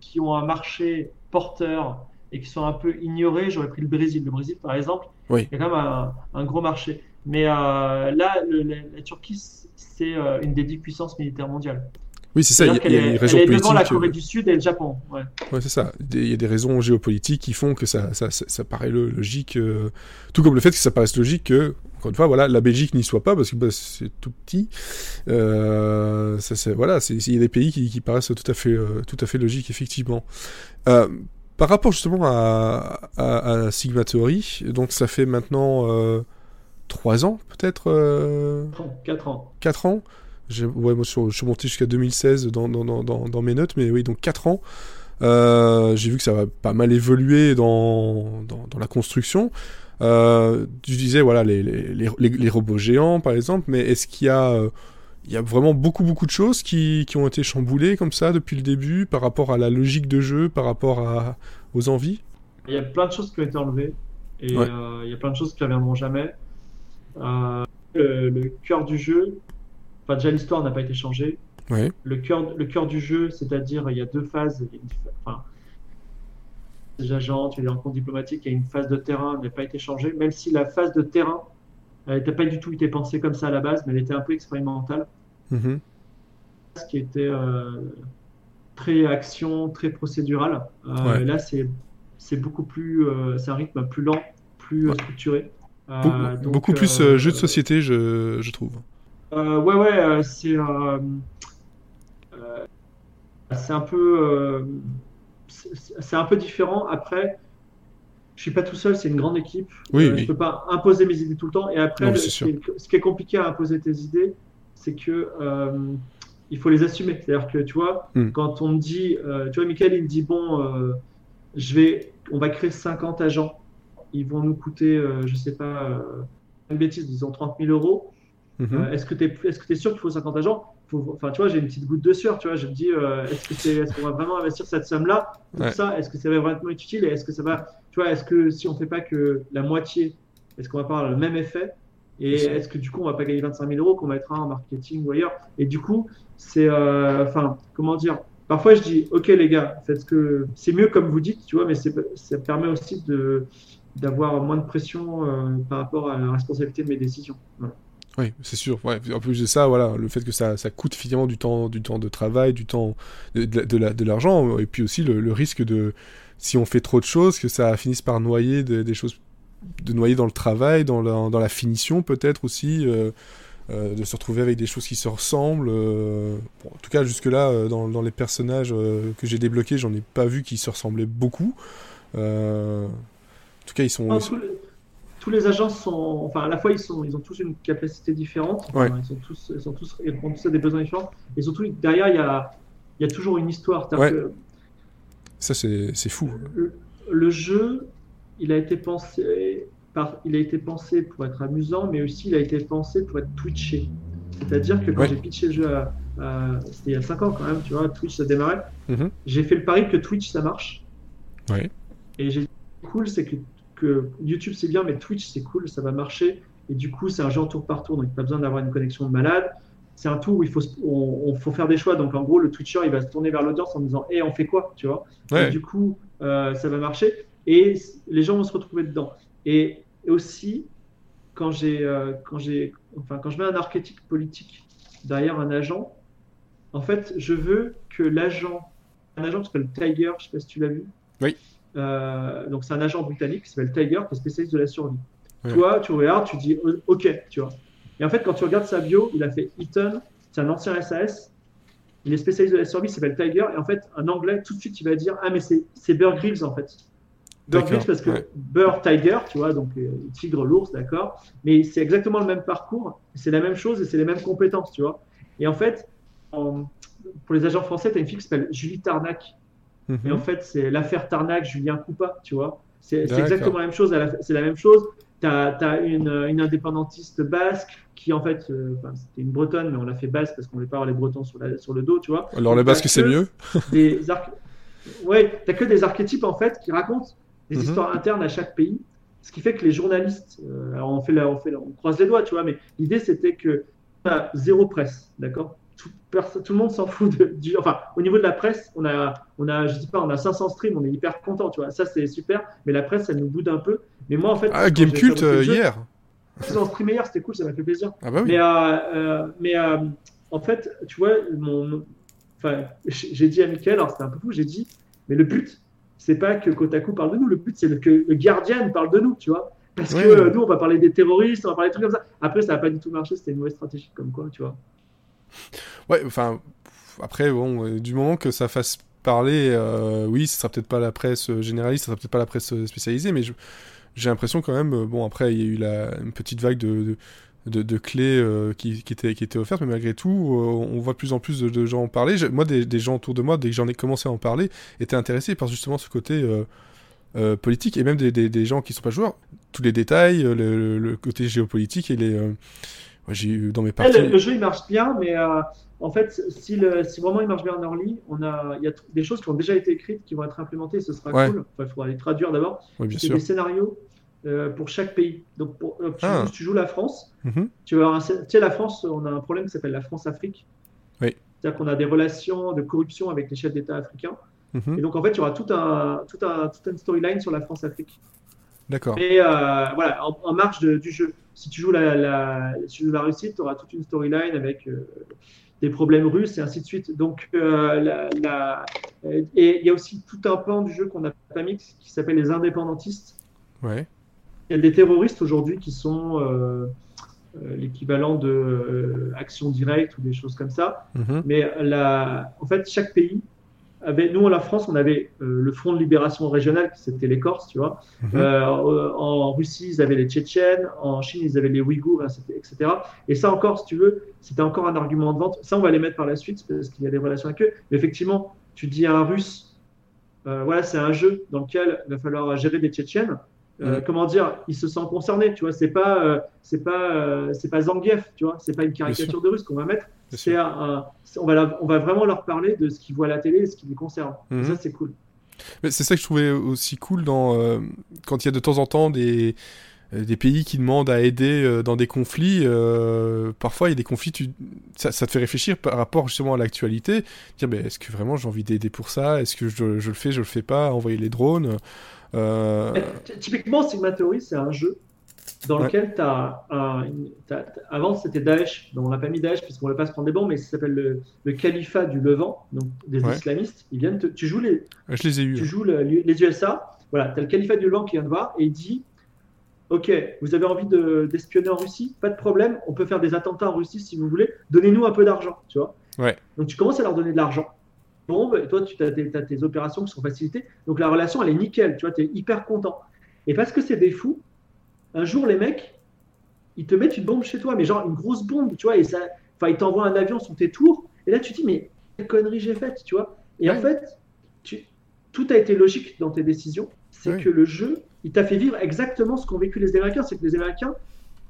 qui ont un marché porteur et qui sont un peu ignorés, j'aurais pris le Brésil. Le Brésil, par exemple, oui. il y a quand même un, un gros marché. Mais là, le, la, la, Turquie, c'est une des dix puissances militaires mondiales. Oui, c'est ça. Il y, y a une raison politique. devant la Corée du Sud et le Japon. Ouais, ouais c'est ça. Il y a des raisons géopolitiques qui font que ça, ça, ça, ça paraît logique. Euh, tout comme le fait que ça paraisse logique que, encore une fois, voilà, la Belgique n'y soit pas parce que bah, c'est tout petit. Euh, ça, voilà, il y a des pays qui, qui paraissent tout à fait, euh, tout à fait logiques, effectivement. Euh, par rapport justement à, à, à, Sigma Theory, donc ça fait maintenant euh, 3 ans peut-être euh... 4 ans. 4 ans Ouais, moi, je suis monté jusqu'à 2016 dans, dans, dans, dans, mes notes, mais oui, donc 4 ans. Euh, j'ai vu que ça va pas mal évoluer dans, dans, dans la construction. Euh, tu disais, voilà, les, les, les, les, robots géants, par exemple, mais est-ce qu'il y a... il y a vraiment beaucoup beaucoup de choses qui, qui ont été chamboulées comme ça depuis le début par rapport à la logique de jeu, par rapport à, aux envies? Il y a plein de choses qui ont été enlevées et ouais. euh, il y a plein de choses qui ne reviendront jamais. Euh, le, le cœur du jeu, Enfin, déjà, l'histoire n'a pas été changée. Le cœur, le cœur du jeu, c'est-à-dire, il y a deux phases. Il y a une, enfin, des agents, tu rencontres diplomatiques, il y a une phase de terrain, n'a pas été changée, même si la phase de terrain, n'était pas du tout été pensée comme ça à la base, mais elle était un peu expérimentale. Mm -hmm. Ce qui était euh, très action, très procédural. Euh, ouais. Là, c'est beaucoup plus, euh, c'est un rythme plus lent, plus ouais. structuré. Beaucoup, donc, beaucoup plus jeu de société, je, je trouve. Euh, ouais, ouais, euh, c'est c'est un peu c'est un peu différent. Après, je suis pas tout seul, c'est une grande équipe. Oui, euh, oui. Je peux pas imposer mes idées tout le temps. Et après, Non, le, c'est ce, qui est, ce, qui est, compliqué à imposer tes idées, c'est que euh, il faut les assumer. C'est-à-dire que tu vois, Mm. quand on me dit, euh, tu vois, Michael, il me dit bon, euh, je vais, on va créer 50 agents. Ils vont nous coûter, euh, je sais pas, euh, une bêtise, disons 30 000 euros. Mhm. Euh, est-ce que tu es, est-ce que es sûr qu'il faut 50 agents? Enfin, tu vois, j'ai une petite goutte de sueur. Tu vois, je me dis, euh, est-ce que c'est, est-ce qu'on va vraiment investir cette somme-là pour Ouais. ça? Est-ce que ça va vraiment être utile? Et est-ce que ça va, tu vois, est-ce que si on fait pas que la moitié, est-ce qu'on va pas avoir le même effet? Et est-ce que du coup, on va pas gagner 25 000 euros qu'on mettra en marketing ou ailleurs? Et du coup, c'est, euh, enfin, comment dire? Parfois, je dis, ok les gars, faites ce que c'est mieux comme vous dites, tu vois, mais ça permet aussi de d'avoir moins de pression euh, par rapport à la responsabilité de mes décisions. Voilà. Oui, c'est sûr. Ouais. En plus de ça, voilà, le fait que ça, ça coûte finalement du temps, du temps de travail, du temps, de, de, de, la, de l'argent, et puis aussi le, le, risque de, si on fait trop de choses, que ça finisse par noyer de, des choses, de noyer dans le travail, dans la, dans la finition peut-être aussi, euh, euh, de se retrouver avec des choses qui se ressemblent. Euh, bon, en tout cas, jusque-là, euh, dans, dans les personnages euh, que j'ai débloqués, j'en ai pas vu qui se ressemblaient beaucoup. Euh, en tout cas, ils sont. Non, ils sont... les, tous, les, agents sont, enfin, à la fois ils sont, ils ont tous une capacité différente. Ouais. Enfin, ils sont tous, ils sont tous, ils ont tous des besoins différents. Et surtout derrière, il y a, il y a toujours une histoire. Ouais. Que Ça, c'est fou. Le, le, jeu, il a été pensé par, il a été pensé pour être amusant, mais aussi il a été pensé pour être twitché. C'est-à-dire que quand ouais. j'ai pitché le jeu à, à c'était il y a 5 ans quand même, tu vois, Twitch ça démarrait. Mm -hmm. J'ai fait le pari que Twitch ça marche. Ouais. Et j'ai cool, c'est que, que, YouTube c'est bien, mais Twitch c'est cool, ça va marcher. Et du coup, c'est un jeu en tour par tour, donc pas besoin d'avoir une connexion de malade. C'est un tout où il faut, on, on, faut faire des choix. Donc en gros, le Twitcher il va se tourner vers l'audience en disant Hé, hey, on fait quoi Tu vois? Ouais. Et du coup, euh, ça va marcher. Et les gens vont se retrouver dedans. Et, et aussi, quand j'ai, euh, quand j'ai, enfin, quand je mets un archétype politique derrière un agent, en fait, je veux que l'agent, un agent qui s'appelle Tiger, je sais pas si tu l'as vu. Oui. Euh, donc c'est un agent britannique qui s'appelle Tiger, qui est spécialiste de la survie. Toi, tu regardes, tu dis OK, tu vois. Et en fait, quand tu regardes sa bio, il a fait Eton, c'est un ancien SAS, il est spécialiste de la survie, il s'appelle Tiger, et en fait, un anglais, tout de suite, il va dire Ah, mais c'est Bear Grylls, en fait. Bear Grylls, parce que Bear Tiger, tu vois, donc euh, tigre, l'ours, d'accord, mais c'est exactement le même parcours, c'est la même chose et c'est les mêmes compétences, tu vois. Et en fait, pour les agents français, tu as une fille qui s'appelle Julie Tarnac. Mhm. Et en fait, c'est l'affaire Tarnac, Julien Coupa, tu vois. C'est exactement la même chose. C'est la même chose. Tu as, une, une, indépendantiste basque qui, en fait, euh, c'était une bretonne, mais on l'a fait basque parce qu'on voulait pas avoir les bretons sur, la, sur le dos, tu vois. Alors, les basques, c'est mieux des Ouais, tu que des archétypes, en fait, qui racontent des mhm. histoires internes à chaque pays. Ce qui fait que les journalistes, euh, on, fait on, fait on croise les doigts, tu vois, mais l'idée, c'était que a zéro presse, d'accord? Tout, tout, le monde s'en fout de, du, enfin, au niveau de la presse, on a, on a, je dis pas, on a 500 streams, on est hyper content, tu vois. Ça, c'est super, mais la presse, ça nous boude un peu. Mais moi, en fait. Ah, Game Cult euh, hier. Si on streamé hier, c'était cool, ça m'a fait plaisir. Ah bah oui. Mais, euh, euh, mais en fait, tu vois, mon, enfin, j'ai dit à Michael, alors c'était un peu fou, j'ai dit, mais le but, c'est pas que Kotaku parle de nous, le but, c'est que le Guardian parle de nous, tu vois. Parce que nous, on va parler des terroristes, on va parler des trucs comme ça. Après, ça n'a pas du tout marché, c'était une mauvaise stratégie, comme quoi, tu vois. Ouais, enfin, après, bon, euh, du moment que ça fasse parler, euh, oui, ce sera peut-être pas la presse généraliste, ce sera peut-être pas la presse spécialisée, mais j'ai l'impression quand même, euh, bon, après, il y a eu la, une petite vague de, de, clés qui, qui, étaient, qui offertes, mais malgré tout, on voit de plus en plus de, gens en parler. moi, des, gens autour de moi, dès que j'en ai commencé à en parler, étaient intéressés par justement ce côté politique, et même des, des, gens qui sont pas joueurs, tous les détails, le côté géopolitique et les j'ai eu dans mes parties. Le, jeu il marche bien, mais euh, en fait, si, le, si, vraiment il marche bien en early, on a, il y a des choses qui ont déjà été écrites qui vont être implémentées, ce sera cool. il faudra les traduire d'abord. c'est des scénarios euh, pour chaque pays. Donc, pour, euh, tu, ah. tu, joues la France. Mhm. Tu vois, tu sais, la France, on a un problème qui s'appelle la France-Afrique. Oui. C'est-à-dire qu'on a des relations de corruption avec les chefs d'État africains. Mhm. Et donc, en fait, il y aura tout un, tout un, toute une storyline sur la France-Afrique. D'accord. Et voilà, en, marge du jeu si tu joues la, la, si la Russie, tu auras toute une storyline avec euh, des problèmes russes et ainsi de suite. Donc, euh, la, et il y a aussi tout un pan du jeu qu'on n'a pas mis qui s'appelle les indépendantistes. Ouais. Il y a des terroristes aujourd'hui qui sont euh, l'équivalent de action directe ou des choses comme ça. Mm-hmm. Mais la, en fait, chaque pays nous, en la France, on avait euh, le Front de libération régional, qui c'était les Corses, tu vois. Mhm. Euh, en Russie, ils avaient les Tchétchènes. En Chine, ils avaient les Ouïghours, etc. Et ça encore, si tu veux, c'était encore un argument de vente. Ça, on va les mettre par la suite, parce qu'il y a des relations avec eux. Mais effectivement, tu dis à un Russe, euh, voilà, c'est un jeu dans lequel il va falloir gérer des Tchétchènes. Euh, comment dire, il se sent concerné, tu vois. C'est pas, euh, c'est pas, euh, c'est pas Zangief, tu vois. C'est pas une caricature de russe qu'on va mettre. C'est un, on va, on va vraiment leur parler de ce qu'ils voient à la télé et ce qui les concerne. Mhm. ça, c'est cool. Mais c'est ça que je trouvais aussi cool dans quand il y a de temps en temps des des pays qui demandent à aider dans des conflits. parfois, il y a des conflits, tu... ça, ça, te fait réfléchir par rapport justement à l'actualité. Dire, mais est-ce que vraiment j'ai envie d'aider pour ça? Est-ce que je, je, le fais, je le fais pas? Envoyer les drones? Euh, typiquement, Sigma Theory, c'est un jeu dans lequel tu as, un, Avant, c'était Daesh. Donc, on n'a pas mis Daesh puisqu'on ne voulait pas se prendre des bons, mais ça s'appelle le, le, califat du Levant, donc des islamistes. Ils viennent tu joues les. Je les ai eu. Tu joues les USA. Voilà, tu as le califat du Levant qui vient de voir et il dit Ok, vous avez envie d'espionner en Russie? Pas de problème, on peut faire des attentats en Russie si vous voulez. Donnez-nous un peu d'argent, tu vois. Ouais. Donc, tu commences à leur donner de l'argent bombe, et toi, tu as, tes opérations qui sont facilitées. Donc la relation, elle est nickel, tu vois, tu es hyper content. Et parce que c'est des fous, un jour, les mecs, ils te mettent une bombe chez toi, mais genre une grosse bombe, tu vois, et ça, enfin, ils t'envoient un avion sur tes tours, et là, tu te dis, mais quelle connerie j'ai faite, tu vois. Et en fait, tu, tout a été logique dans tes décisions. C'est que le jeu, il t'a fait vivre exactement ce qu'ont vécu les Américains. C'est que les Américains,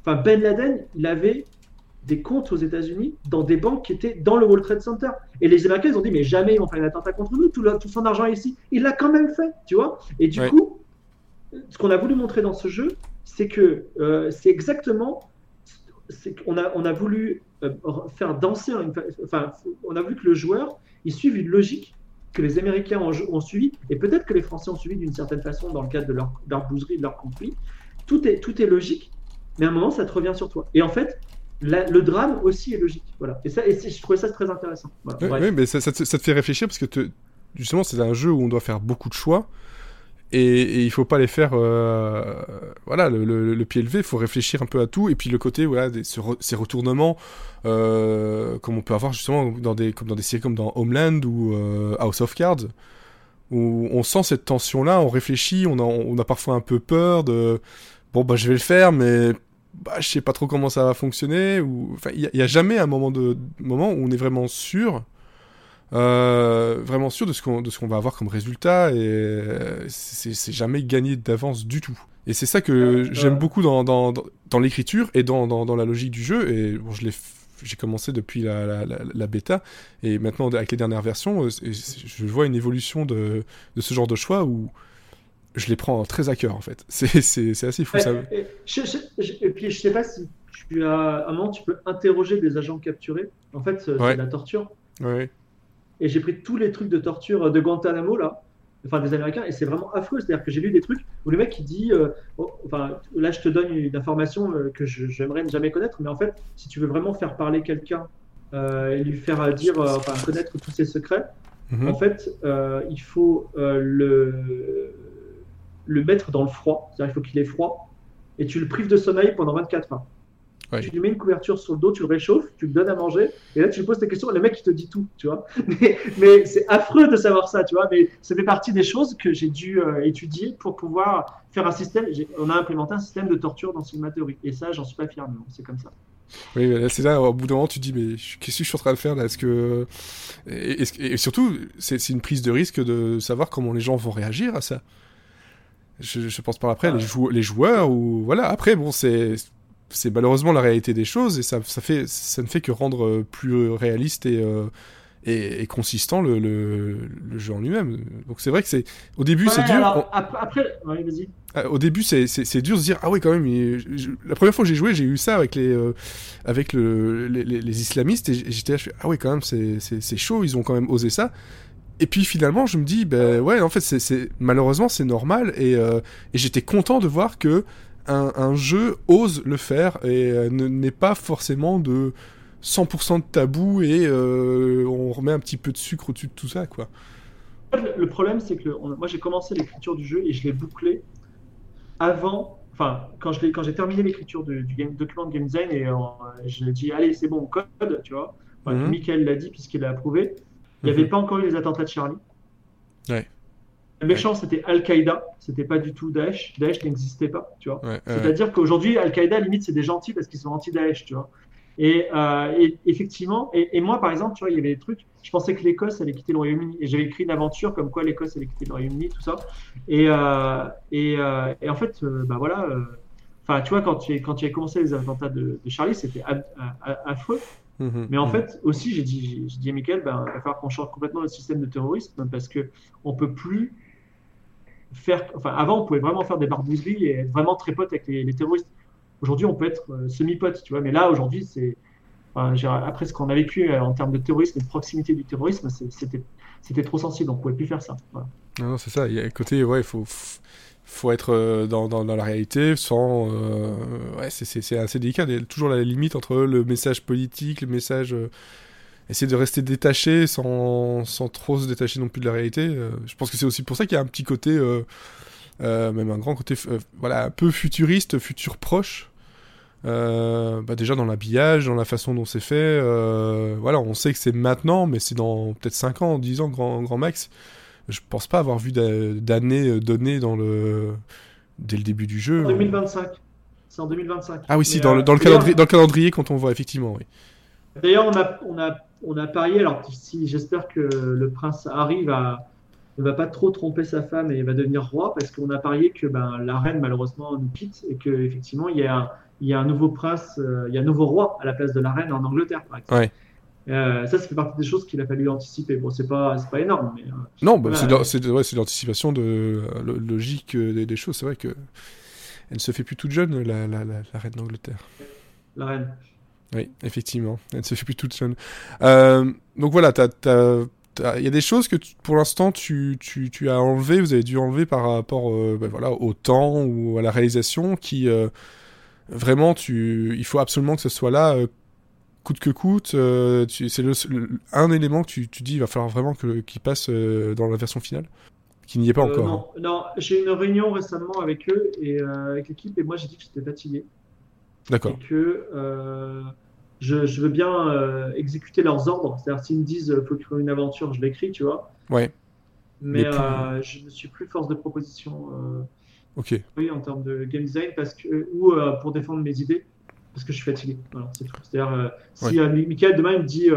enfin, Ben Laden, il avait des comptes aux États-Unis dans des banques qui étaient dans le World Trade Center. Et les Américains, ils ont dit, mais jamais ils vont faire un attentat contre nous, tout, tout son argent est ici. Il l'a quand même fait, tu vois. Et du coup, ce qu'on a voulu montrer dans ce jeu, c'est que euh, c'est exactement. On a, on a voulu euh, faire danser, enfin, on a voulu que le joueur, il suive une logique que les Américains ont, ont suivi, et peut-être que les Français ont suivi d'une certaine façon dans le cadre de leur, de leur bouserie, de leur conflit. Tout est, tout est logique, mais à un moment, ça te revient sur toi. Et en fait, le drame aussi est logique. Voilà. Et, ça, et je trouvais ça très intéressant. oui, mais ça, te, fait réfléchir parce que justement, c'est un jeu où on doit faire beaucoup de choix. Et, et il faut pas les faire euh, voilà le, pied levé il faut réfléchir un peu à tout et puis le côté voilà des, ces retournements euh, comme on peut avoir justement dans des comme dans des séries comme dans Homeland ou euh, House of Cards où on sent cette tension là on réfléchit on a, on a parfois un peu peur de bon bah je vais le faire mais bah, je sais pas trop comment ça va fonctionner ou enfin il y, a jamais un moment de moment où on est vraiment sûr euh, vraiment sûr de ce qu'on de ce qu'on va avoir comme résultat et euh, c'est jamais gagné d'avance du tout. Et c'est ça que j'aime beaucoup dans, dans, dans, l'écriture et dans, dans, la logique du jeu. Et bon, je l'ai j'ai commencé depuis la, la, la, bêta. Et maintenant avec les dernières versions euh, je vois une évolution de, de ce genre de choix où je les prends très à cœur en fait. C'est assez fou ça. Et, et, puis je sais pas si tu as un moment tu peux interroger des agents capturés. En fait, c'est la torture. Ouais. Et j'ai pris tous les trucs de torture de Guantanamo là, enfin des Américains, et c'est vraiment affreux. C'est-à-dire que j'ai lu des trucs où le mec il dit, euh, oh, enfin là je te donne une information euh, que j'aimerais ne jamais connaître, mais en fait si tu veux vraiment faire parler quelqu'un euh, et lui faire dire, enfin connaître tous ses secrets, mhm. en fait il faut le le mettre dans le froid, c'est-à-dire il faut qu'il ait froid, et tu le prives de sommeil pendant 24 heures. Tu lui mets une couverture sur le dos, tu le réchauffes, tu lui donnes à manger, et là tu lui poses tes questions, et le mec il te dit tout, tu vois. Mais, c'est affreux de savoir ça, tu vois. Mais ça fait partie des choses que j'ai dû euh, étudier pour pouvoir faire un système. On a implémenté un système de torture dans Sigma Theory, et ça j'en suis pas fier, mais c'est comme ça. Oui, c'est là, au bout d'un moment, tu te dis, mais qu'est-ce que je suis en train de faire là? Est-ce que. Et, surtout, c'est une prise de risque de savoir comment les gens vont réagir à ça. Je, je pense par après, les, les joueurs, ou. Voilà, après, bon, c'est c'est malheureusement la réalité des choses et ça, ça, fait, ça ne fait que rendre euh, plus réaliste et, euh, et, consistant le, le, le, jeu en lui-même. Donc c'est vrai que c'est au début c'est dur. Après, vas-y. Ah, au début c'est dur de se dire ah oui quand même. La première fois que j'ai joué j'ai eu ça avec les euh, avec le, les, les, islamistes et j'étais là je fais ah oui quand même c'est chaud ils ont quand même osé ça. Et puis finalement, je me dis, ben ouais, en fait, c'est malheureusement c'est normal et, et j'étais content de voir que un, jeu ose le faire et euh, ne n'est pas forcément de 100% de tabou et euh, on remet un petit peu de sucre au-dessus de tout ça, quoi. Le problème, c'est que moi j'ai commencé l'écriture du jeu et je l'ai bouclé avant, enfin, quand j'ai terminé l'écriture du, document de game design et euh, je l'ai dit, allez, c'est bon, code, tu vois. Mhm. Michael l'a dit puisqu'il l'a approuvé. Il n'y avait mhm. pas encore eu les attentats de Charlie. Ouais. Le méchant, c'était Al-Qaïda, c'était pas du tout Daesh. Daesh n'existait pas, tu vois. C'est-à-dire qu'aujourd'hui, Al-Qaïda, limite, c'est des gentils parce qu'ils sont anti-Daesh, tu vois. Et, euh, effectivement, et, moi, par exemple, tu vois, il y avait des trucs. Je pensais que l'Écosse allait quitter le Royaume-Uni. Et j'avais écrit une aventure comme quoi l'Écosse allait quitter le Royaume-Uni, tout ça. Et, euh, et, euh, en fait, bah voilà. Enfin, tu vois, quand tu, quand tu as commencé les attentats de, Charlie, c'était affreux. Mmh Mais en mmh. fait, aussi, j'ai dit, j'ai dit à Michael, ben, il va falloir qu'on change complètement le système de terrorisme parce que on peut plus faire. Enfin, avant, on pouvait vraiment faire des barbouzeries et être vraiment très pote avec les, terroristes. Aujourd'hui, on peut être euh, semi-pote, tu vois. Mais là, aujourd'hui, c'est. après ce qu'on a vécu euh, en termes de terrorisme et de proximité du terrorisme, c'était trop sensible, on ne pouvait plus faire ça. Non, c'est ça. Il y a un côté, ouais, il faut, faut être euh, dans, dans, la réalité sans. ouais, c'est assez délicat. Il y a toujours la limite entre le message politique, le message essayer de rester détaché sans, sans, trop se détacher non plus de la réalité. Euh, je pense que c'est aussi pour ça qu'il y a un petit côté, euh, euh, même un grand côté, voilà, un peu futuriste, futur proche. Bah déjà dans l'habillage, dans la façon dont c'est fait. voilà, on sait que c'est maintenant, mais c'est dans peut-être 5 ans, 10 ans, grand, grand max. Je pense pas avoir vu d'années données dans le... dès le début du jeu. En 2025. C'est en 2025. Ah oui, si, dans, le, dans, le calendrier, dans le calendrier, quand on voit, effectivement, oui. D'ailleurs, on a, on, a, on a parié, alors si j'espère que le prince arrive à ne va pas trop tromper sa femme et va devenir roi, parce qu'on a parié que ben, la reine, malheureusement, nous quitte et qu'effectivement, il y a, il y a un nouveau prince, euh, il y a un nouveau roi à la place de la reine en Angleterre, par exemple. Ouais. Euh, ça, ça fait partie des choses qu'il a fallu anticiper. Bon, c'est pas, pas énorme, mais. Euh, non, bah, c'est ouais, l'anticipation de logique des, des choses. C'est vrai que elle ne se fait plus toute jeune, la, la, la, la reine d'Angleterre. La reine. Oui, effectivement. Elle ne se fait plus toute. Euh, donc voilà, il y a des choses que pour l'instant tu, tu, tu, as enlevé, vous avez dû enlever par rapport euh, ben voilà, au temps ou à la réalisation qui, euh, vraiment, tu, il faut absolument que ce soit là, coûte que coûte. c'est le, un élément que tu, tu, dis, il va falloir vraiment qu'il passe dans la version finale qui n'y est pas encore. Non, hein. non j'ai eu une réunion récemment avec eux et avec l'équipe et moi j'ai dit que j'étais fatigué. D'accord. Et que je, veux bien euh, exécuter leurs ordres. C'est-à-dire, s'ils me disent qu'il euh, faut créer une aventure, je l'écris, tu vois. Ouais. Mais, euh, je ne suis plus force de proposition. ok. Oui, en termes de game design, parce que, ou pour défendre mes idées, parce que je suis fatigué. Voilà, c'est tout. C'est-à-dire, si Michael demain il me dit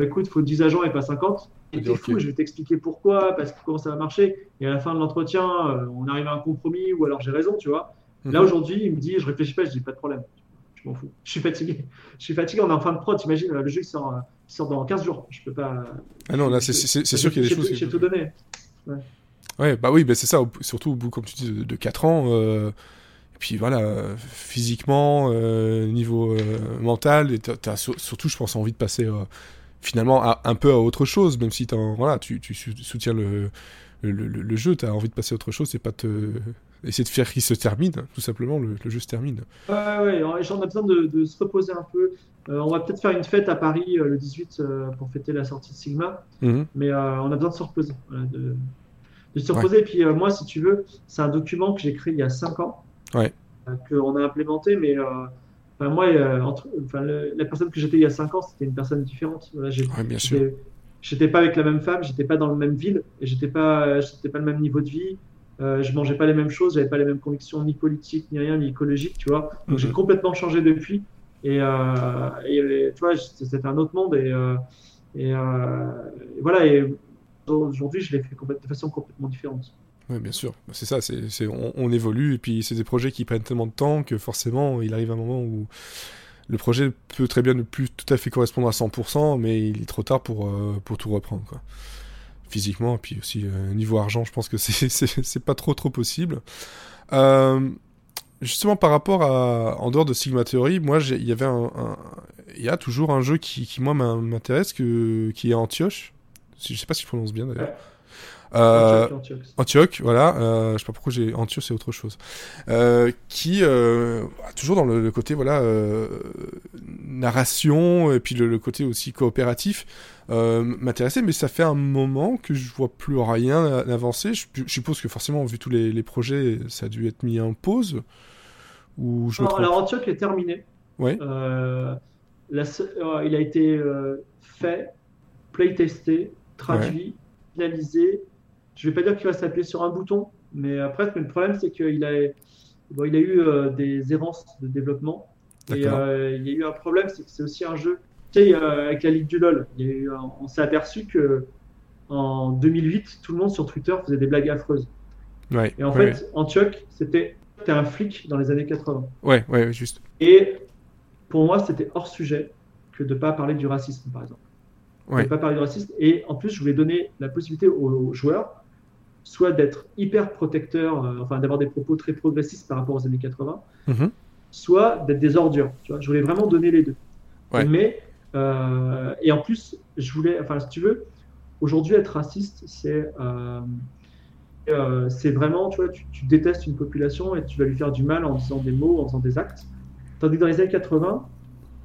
écoute, il faut 10 agents et pas 50, t'es fou, je vais t'expliquer pourquoi, parce que comment ça va marcher. Et à la fin de l'entretien, on arrive à un compromis, ou alors j'ai raison, tu vois. Là, mhm. aujourd'hui, il me dit, je réfléchis pas, je dis pas de problème je m'en fous. Je suis fatigué. Je suis fatigué, on est en fin de prod, t'imagines, le jeu il sort, sort dans 15 jours. Je peux pas. Ah non, là, c'est sûr qu'il y a des choses. J'ai tout donné. Ouais. ouais. bah oui, bah c'est ça, surtout au bout, comme tu dis, de, 4 ans. Euh, et puis voilà, physiquement, euh, niveau euh, mental, et as, surtout, je pense, envie de passer finalement à, un peu à autre chose, même si voilà, tu, tu soutiens le, le, le, le jeu, tu as envie de passer à autre chose, c'est pas te essayer de faire qu'il se termine, tout simplement, le, jeu se termine. Ouais, ouais, j'en ai besoin de, se reposer un peu. Euh, on va peut-être faire une fête à Paris euh, le 18 euh, pour fêter la sortie de Sigma, mhm. mais on a besoin de se reposer. de, se reposer. Et puis moi, si tu veux, c'est un document que j'ai créé il y a 5 ans, ouais. qu'on a implémenté, mais moi, entre, la personne que j'étais il y a 5 ans, c'était une personne différente. Voilà, bien sûr j'étais pas avec la même femme, j'étais pas dans la même ville, et j'étais pas, j'étais pas le même niveau de vie. Euh, je mangeais pas les mêmes choses, j'avais pas les mêmes convictions ni politiques, ni rien, ni écologiques, tu vois. Donc j'ai mhm. complètement changé depuis. Et, euh, et tu vois, c'était un autre monde. Et, euh, et, euh, et, voilà. Et aujourd'hui, je l'ai fait de façon complètement différente. Oui, bien sûr. C'est ça. C'est, on, on, évolue. Et puis, c'est des projets qui prennent tellement de temps que forcément, il arrive un moment où le projet peut très bien ne plus tout à fait correspondre à 100%, mais il est trop tard pour, euh, pour tout reprendre. Physiquement, et puis aussi euh, niveau argent, je pense que c'est pas trop trop possible. Euh, justement par rapport à en dehors de Sigma Theory, moi il y avait un, il y a toujours un jeu qui, qui moi m'intéresse que qui est Antioche. Je sais pas si je prononce bien d'ailleurs. Euh, Antioch, voilà. Euh, je sais pas pourquoi j'ai Antioch, c'est autre chose. Euh, qui euh, toujours dans le, côté voilà euh, narration et puis le, côté aussi coopératif m'intéressait, mais ça fait un moment que je vois plus rien avancer. Je, suppose que forcément, vu tous les, projets, ça a dû être mis en pause. Ou je alors, alors Antioch est terminé. Ouais. La, il a été fait, playtesté, traduit, finalisé je vais pas dire qu'il va s'appuyer sur un bouton, mais après, le problème, c'est qu'il a, bon, il a eu euh, des errances de développement. Et euh, il y a eu un problème, c'est que c'est aussi un jeu. Tu sais, euh, avec la Ligue du LoL, on s'est aperçu que en 2008, tout le monde sur Twitter faisait des blagues affreuses. Ouais, et en fait, Antioch, c'était un flic dans les années 80. Ouais, ouais, juste. Et pour moi, c'était hors sujet que de ne pas parler du racisme, par exemple. Ouais. De ne pas parler du racisme. Et en plus, je voulais donner la possibilité aux joueurs soit d'être hyper protecteur, euh, enfin d'avoir des propos très progressistes par rapport aux années 80, mhm. soit d'être des ordures. Tu vois je voulais vraiment donner les deux. Mais, euh, et en plus, je voulais, enfin, si tu veux, aujourd'hui, être raciste, c'est euh, c'est vraiment, tu vois, tu, détestes une population et tu vas lui faire du mal en disant des mots, en faisant des actes. Tandis que dans les années 80,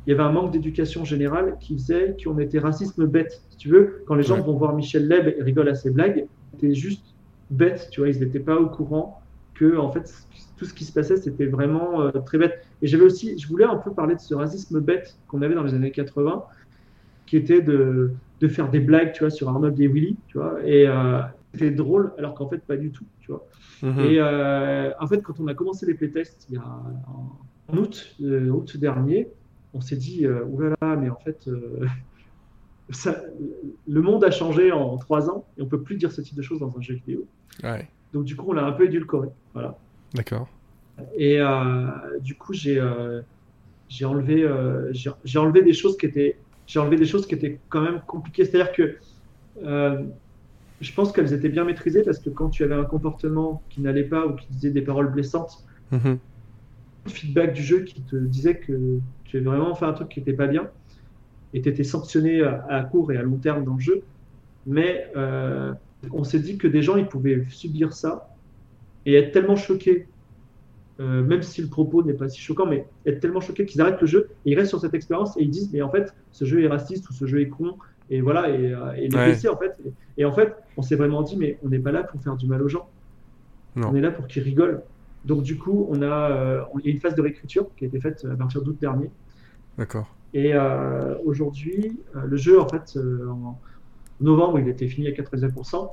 il y avait un manque d'éducation générale qui faisait qu'on était racisme bête. Si tu veux, quand les gens vont voir Michel Leb et rigolent à ses blagues, c'était juste bête, tu vois, ils n'étaient pas au courant que en fait tout ce qui se passait c'était vraiment euh, très bête. Et j'avais aussi, je voulais un peu parler de ce racisme bête qu'on avait dans les années 80, qui était de, de faire des blagues, tu vois, sur Arnold et Willy, tu vois, et euh, c'était drôle alors qu'en fait pas du tout, tu vois. Mhm. Et euh, en fait quand on a commencé les playtests il y a en, août, août dernier, on s'est dit oulala, mais en fait le monde a changé en trois ans et on peut plus dire ce type de choses dans un jeu vidéo. Donc du coup, on l'a un peu édulcoré. Voilà. D'accord. Et euh, du coup, j'ai euh, j'ai enlevé euh, j'ai enlevé des choses qui étaient j'ai enlevé des choses qui étaient quand même compliquées. C'est-à-dire que je pense qu'elles étaient bien maîtrisées parce que quand tu avais un comportement qui n'allait pas ou qui disait des paroles blessantes, mm-hmm. le feedback du jeu qui te disait que tu avais vraiment fait un truc qui n'était pas bien, et tu étais sanctionné à, court et à long terme dans le jeu. Mais on s'est dit que des gens, ils pouvaient subir ça et être tellement choqués euh, même si le propos n'est pas si choquant, mais être tellement choqué qu'ils arrêtent le jeu et ils restent sur cette expérience et ils disent mais en fait ce jeu est raciste ou ce jeu est con et voilà et, euh, et les Ouais. PC en fait et, en fait on s'est vraiment dit mais on n'est pas là pour faire du mal aux gens, Non. on est là pour qu'ils rigolent. Donc du coup on a euh, il y a une phase de réécriture qui a été faite à partir d'août dernier D'accord. Et euh, aujourd'hui euh, le jeu en fait euh, en novembre il était fini à 99%.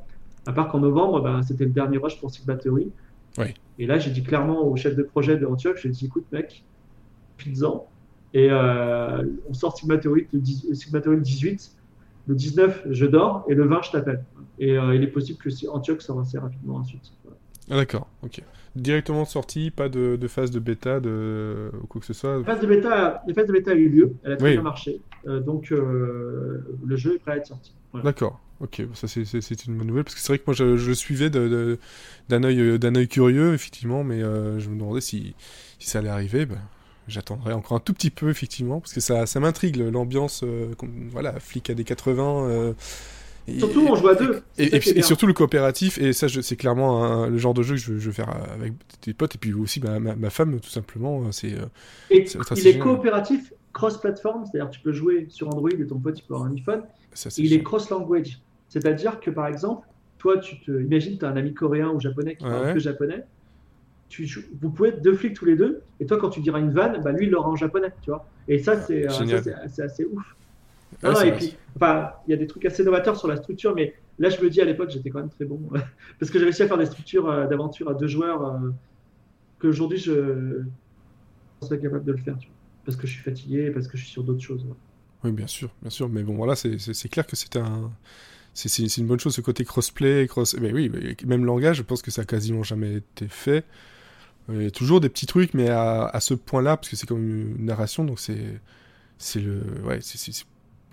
À part qu'en novembre ben, c'était le dernier rush pour Sigma Theory. Ouais. Et là, j'ai dit clairement au chef de projet de Antioch, j'ai dit, écoute, mec, profites-en. Et on sort Sigma Theory le, 10 Sigma Theory le 18. Le 19, je dors. Et le 20, je t'appelle. Et il est possible que si Antioch sort assez rapidement ensuite. Voilà. Ah, d'accord, ok. Directement sorti, pas de, de phase de bêta de... ou quoi que ce soit. La phase de bêta, la phase de bêta a eu lieu. Elle a très Oui. bien marché. Euh, donc, euh, le jeu est prêt à être sorti. Voilà. D'accord, ok, bon, ça c'est- une bonne nouvelle, parce que c'est vrai que moi je, je le suivais d'un œil euh, d'un œil curieux, effectivement, mais euh, je me demandais si, si ça allait arriver. ben, J'attendrai encore un tout petit peu, effectivement, parce que ça, ça m'intrigue, l'ambiance, voilà, flic à des 80. Euh, Surtout, on joue à deux. Et, surtout le coopératif, et ça c'est clairement un- le genre de jeu que je, veux- je veux faire avec des potes, et puis aussi ma, ma- ma femme, tout simplement, euh, c'est... euh, il est génial. coopératif cross-platform, c'est-à-dire tu peux jouer sur Android et ton pote il peut avoir un iPhone. ça, il est cross-language. C'est-à-dire que par exemple, toi, tu te imagines, tu as un ami coréen ou japonais qui Ouais. parle que japonais. Tu, vous pouvez être deux flics tous les deux, et toi, quand tu diras une vanne, bah, lui, il l'aura en japonais, tu vois. Et ça, c'est euh, c'est- c'est assez ouf. Non, et vrai. puis, enfin, il y a des trucs assez novateurs sur la structure, mais là, je me dis à l'époque, j'étais quand même très bon. parce que j'ai réussi à faire des structures euh, d'aventure à deux joueurs euh, qu'aujourd'hui, je ne serais capable de le faire, tu vois. Parce que je suis fatigué, parce que je suis sur d'autres choses. Oui, bien sûr, bien sûr. Mais bon, voilà, c'est- clair que c'est un. C'est une bonne chose ce côté crossplay, cross. Mais oui, mais même langage, je pense que ça a quasiment jamais été fait. Il y a toujours des petits trucs, mais à, à ce point-là, parce que c'est comme une narration, donc c'est c'est le ouais, c'est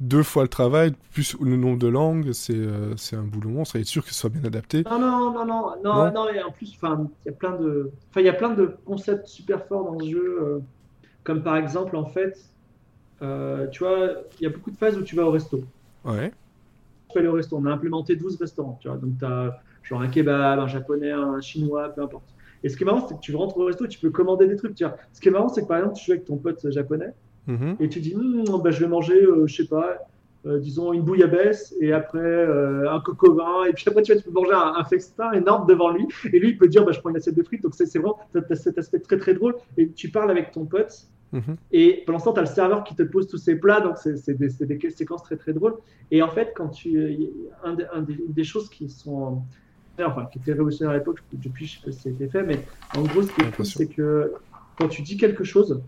deux fois le travail plus le nombre de langues, c'est euh, un boulot monstre. Être sûr que ce soit bien adapté. Non, non, non, non, non, Non et en plus, il y a plein de, il y a plein de concepts super forts dans ce jeu, euh, comme par exemple, en fait, euh, tu vois, il y a beaucoup de phases où tu vas au resto. Ouais. Tu peux aller au resto. On a implémenté 12 restaurants, tu vois, donc tu as genre un kebab, un japonais, un chinois, peu importe. Et ce qui est marrant, c'est que tu rentres au resto, tu peux commander des trucs, tu vois. Ce qui est marrant, c'est que par exemple, tu joues avec ton pote japonais Mhm. et tu dis, bah, je vais manger, euh, je sais pas, euh, disons une bouillabaisse et après euh, un coq au vin et puis après tu, vois, tu peux manger un, un festin énorme devant lui. Et lui il peut dire bah, je prends une assiette de frites. Donc c'est c'est vraiment cet aspect très très drôle. Et tu parles avec ton pote. Mhm. et pendant ce temps tu as le serveur qui te pose tous ces plats. Donc c'est des, des séquences très très drôles. Et en fait quand tu un, des, un des, une des choses qui sont enfin qui était révolutionnaire à l'époque depuis je sais pas si ça a été fait mais en gros ce qui est cool c'est que quand tu dis quelque chose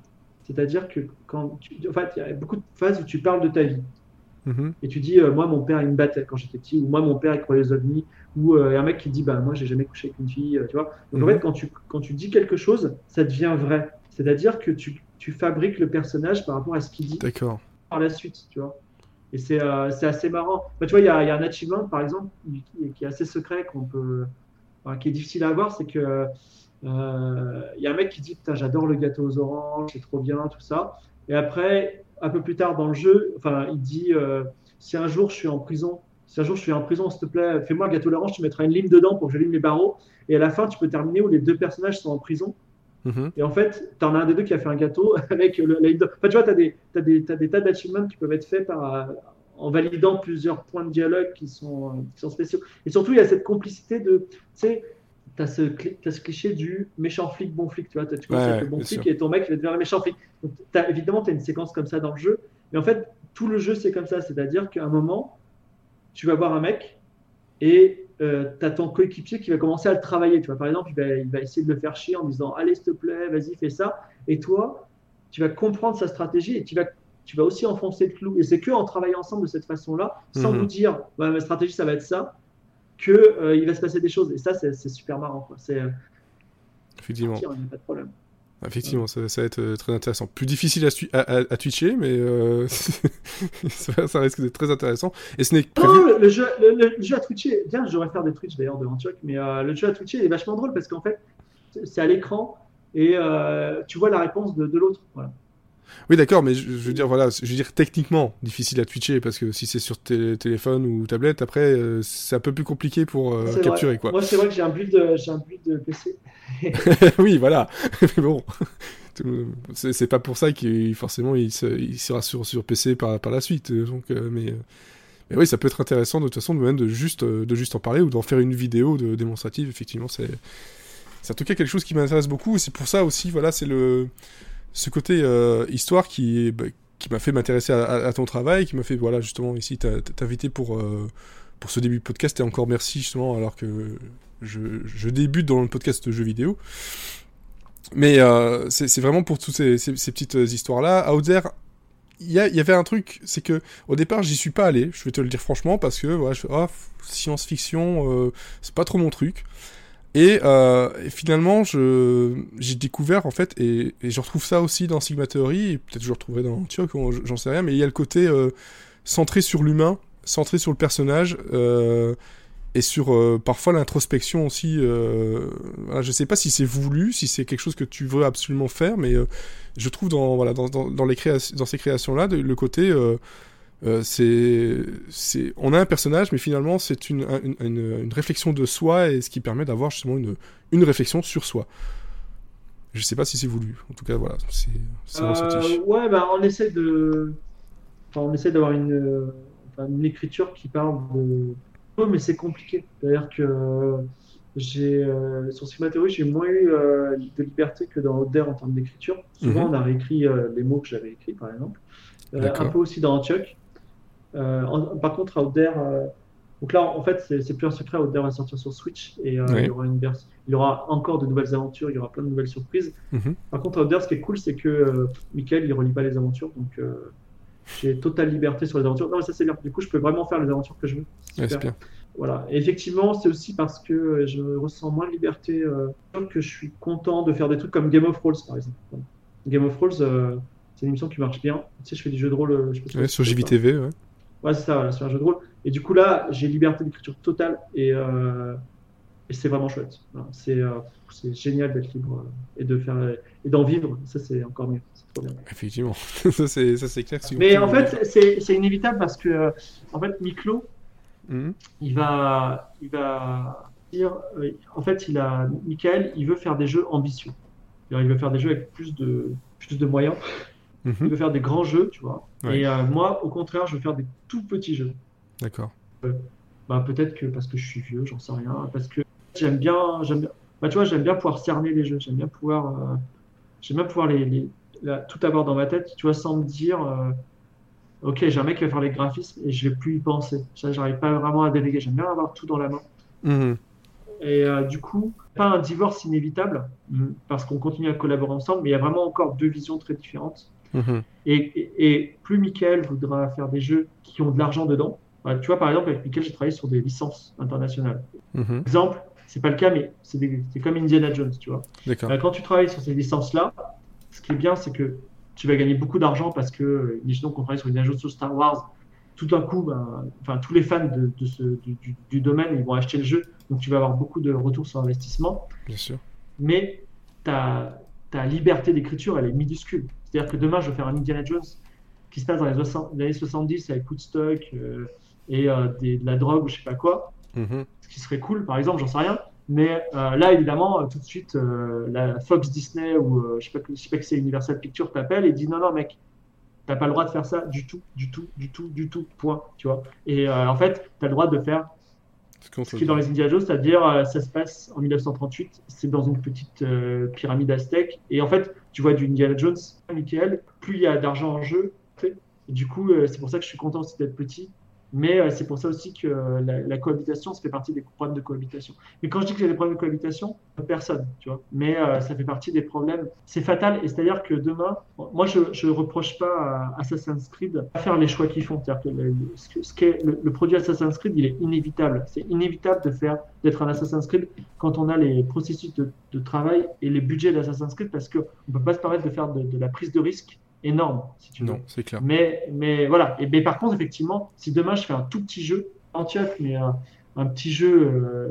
c'est-à-dire que quand tu, en fait il y a beaucoup de phases où tu parles de ta vie. Mhm. et tu dis euh, moi mon père il me battait quand j'étais petit ou moi mon père il croyait aux ovnis ou euh, un mec qui dit bah moi j'ai jamais couché avec une fille euh, tu vois. Donc en Mhm. fait quand tu quand tu dis quelque chose ça devient vrai. C'est-à-dire que tu, tu fabriques le personnage par rapport à ce qu'il dit par la suite tu vois. Et c'est euh, c'est assez marrant. Bah, tu vois il y a, y a un achievement par exemple qui, qui est assez secret qu'on peut enfin, qui est difficile à avoir c'est que euh, il y a un mec qui dit putain j'adore le gâteau aux oranges c'est trop bien tout ça et après un peu plus tard dans le jeu enfin il dit euh, si un jour je suis en prison si un jour je suis en prison s'il te plaît fais-moi un gâteau à l'orange tu mettras une lime dedans pour que je lime les barreaux et à la fin tu peux terminer où les deux personnages sont en prison Mhm. et en fait, tu en as un des deux qui a fait un gâteau avec le, la de- Enfin, tu vois, tu as des, t'as des, t'as des tas d'achievements qui peuvent être faits par, euh, en validant plusieurs points de dialogue qui sont, euh, qui sont spéciaux. Et surtout, il y a cette complicité de. Tu sais, tu as, ce cliché du méchant flic, bon flic. Tu vois, T'as- tu commences Ouais, avec le bon flic sûr. et ton mec va devenir le méchant flic. Donc, t'as- évidemment, tu as une séquence comme ça dans le jeu. Mais en fait, tout le jeu, c'est comme ça. C'est-à-dire qu'à un moment, tu vas voir un mec et tu as ton coéquipier qui va commencer à le travailler. Tu vois, par exemple, il va, il va essayer de le faire chier en disant Allez, s'il te plaît, vas-y, fais ça. Et toi, tu vas comprendre sa stratégie et tu vas, tu vas aussi enfoncer le clou. Et c'est que en travaillant ensemble de cette façon-là, sans Mhm. vous dire Ouais, Ma stratégie, ça va être ça, que euh, il va se passer des choses. Et ça, c'est super marrant. quoi. C'est euh, Effectivement. pas de problème. Effectivement, ça, ça va être euh, très intéressant. Plus difficile à, à, twitcher, mais euh, ça, risque d'être très intéressant. Et ce n'est prévu. Non, le, le jeu, le, jeu à Twitcher, bien, j'aurais faire des Twitch d'ailleurs de Antioch, mais euh, le jeu à Twitcher il est vachement drôle parce qu'en fait, c'est à l'écran et tu vois la réponse de, de l'autre. Voilà. Oui, d'accord, mais je, veux dire, voilà, je veux dire techniquement difficile à twitcher parce que si c'est sur téléphone ou tablette, après, euh, c'est un peu plus compliqué pour euh, capturer, quoi. Moi, c'est vrai que j'ai un build, j'ai un build de PC. oui, voilà. mais bon, c'est pas pour ça qu'il forcément il, il, sera sur, sur PC par, par la suite. Donc, euh, mais, mais oui, ça peut être intéressant de toute façon de même de juste, de juste en parler ou d'en faire une vidéo de, démonstrative. Effectivement, c'est c'est en tout cas quelque chose qui m'intéresse beaucoup. Et c'est pour ça aussi, voilà, c'est le ce côté euh, histoire qui, bah, qui m'a fait m'intéresser à, ton travail, qui m'a fait, voilà, justement, ici, t'inviter pour, euh, pour ce début de podcast. Et encore merci, justement, alors que je, débute dans le podcast de jeux vidéo. Mais euh, c'est vraiment pour toutes ces, petites histoires-là. Out There, il y, avait un truc, c'est que au départ, j'y suis pas allé, je vais te le dire franchement, parce que voilà, je fais, oh, science-fiction, c'est pas trop mon truc. Euh, et, finalement, j'ai découvert en fait, et, je retrouve ça aussi dans Sigma Theory, et peut-être je le retrouverai dans Antioch, j'en sais rien, mais il y a le côté euh, centré sur l'humain, centré sur le personnage, euh, et sur parfois l'introspection aussi. Voilà, je sais pas si c'est voulu, si c'est quelque chose que tu veux absolument faire, mais je trouve dans, voilà, dans, dans, dans les dans ces créations-là le côté euh, c'est, on a un personnage, mais finalement, c'est une, une, réflexion de soi et ce qui permet d'avoir justement une, une réflexion sur soi. Je sais pas si c'est voulu. En tout cas, voilà, c'est, euh, Ouais, bah, on essaie de, enfin, on essaie d'avoir une, une écriture qui parle de, mais c'est compliqué. C'est-à-dire que j'ai euh, sur Sigma Theory, j'ai moins eu euh, de liberté que dans Oder en termes d'écriture. Souvent, mhm. on a réécrit les mots que j'avais écrits, par exemple. un peu aussi dans Antioch. Euh, par contre, Out There, euh, donc là, en fait, c'est plus un secret. Out There va sortir sur Switch et euh, il, y aura une il y aura encore de nouvelles aventures, il y aura plein de nouvelles surprises. Mhm. Par contre, Out There, ce qui est cool, c'est que Michael, il relie pas les aventures, donc j'ai totale liberté sur les aventures. Non, mais ça c'est bien. Du coup, je peux vraiment faire les aventures que je veux. Super. Voilà. effectivement, c'est aussi parce que je ressens moins de liberté que je suis content de faire des trucs comme Game of Thrones, par exemple. Game of Thrones, c'est une émission qui marche bien. Tu sais, je fais des jeux de rôle. Je sur JVTV, ouais. Ouais, c'est ça, c'est un jeu de rôle. Et du coup, là, j'ai liberté d'écriture totale et, euh, et c'est vraiment chouette. C'est euh, génial d'être libre euh, et de faire et d'en vivre. Ça, c'est encore mieux. C'est trop bien. Effectivement, ça c'est clair. Mais en fait, c'est inévitable parce que, en fait, Miklo, mhm. il va, il va dire, en fait, il a, Michael, il veut faire des jeux ambitieux. Il veut faire des jeux avec plus de, plus de moyens. Mhm. Il veut faire des grands jeux, tu vois. Et euh, moi, au contraire, je veux faire des tout petits jeux. D'accord. Euh, bah, peut-être que parce que je suis vieux, j'en sais rien. Parce que j'aime bien, j'aime. Bah, tu vois, j'aime bien pouvoir cerner les jeux. J'aime bien pouvoir, euh, j'aime bien pouvoir les, tout avoir dans ma tête, tu vois, sans me dire, ok, j'ai un mec qui va faire les graphismes et je vais plus y penser. Ça, j'arrive pas vraiment à déléguer. J'aime bien avoir tout dans la main. Mhm. Et du coup, pas un divorce inévitable, parce qu'on continue à collaborer ensemble, mais il y a vraiment encore deux visions très différentes. Mhm. Et, plus Michael voudra faire des jeux qui ont de l'argent dedans, bah, tu vois, par exemple, avec Michael, j'ai travaillé sur des licences internationales. Mhm. Exemple, c'est pas le cas, mais c'est comme Indiana Jones, tu vois. Euh, quand tu travailles sur ces licences-là, ce qui est bien, c'est que tu vas gagner beaucoup d'argent parce que, imaginons qu'on travaille sur Indiana Jones ou Star Wars, tout d'un coup, ben, enfin, tous les fans de, ce, du, du, domaine, ils vont acheter le jeu, donc tu vas avoir beaucoup de retours sur investissement. Bien sûr. Mais ta, ta liberté d'écriture, elle est minuscule. C'est-à-dire que demain, je vais faire un Indiana Jones qui se passe dans les, années 70 avec Woodstock euh, et euh, de la drogue ou je sais pas quoi. Mhm. Ce qui serait cool, par exemple, j'en sais rien. Mais euh, là, évidemment, tout de suite, la Fox Disney ou je sais pas, je sais pas que c'est Universal Pictures t'appelle et dit non, non, mec, t'as pas le droit de faire ça du tout, du tout, du tout, du tout, point. Tu vois. Et en fait, tu as le droit de faire ce qui est dans les Indiana Jones, c'est-à-dire euh, ça se passe en 1938, c'est dans une petite euh, pyramide aztèque, et en fait, tu vois du Indiana Jones, Michael, plus il y a d'argent en jeu, du coup, euh, c'est pour ça que je suis content d'être petit, mais euh, c'est pour ça aussi que euh, la, cohabitation, ça fait partie des problèmes de cohabitation. Mais quand je dis que j'ai des problèmes de cohabitation, personne, tu vois. Mais euh, ça fait partie des problèmes. C'est fatal. Et c'est-à-dire que demain, moi, je ne reproche pas à Assassin's Creed de faire les choix qu'ils font. C'est-à-dire que le, produit Assassin's Creed, il est inévitable. C'est inévitable de faire d'être un Assassin's Creed quand on a les processus de, travail et les budgets d'Assassin's Creed parce qu'on ne peut pas se permettre de faire de la prise de risque énorme, si tu veux. Non, c'est clair. Mais, mais voilà. Et mais par contre, effectivement, si demain je fais un tout petit jeu, entier, mais un, petit jeu euh,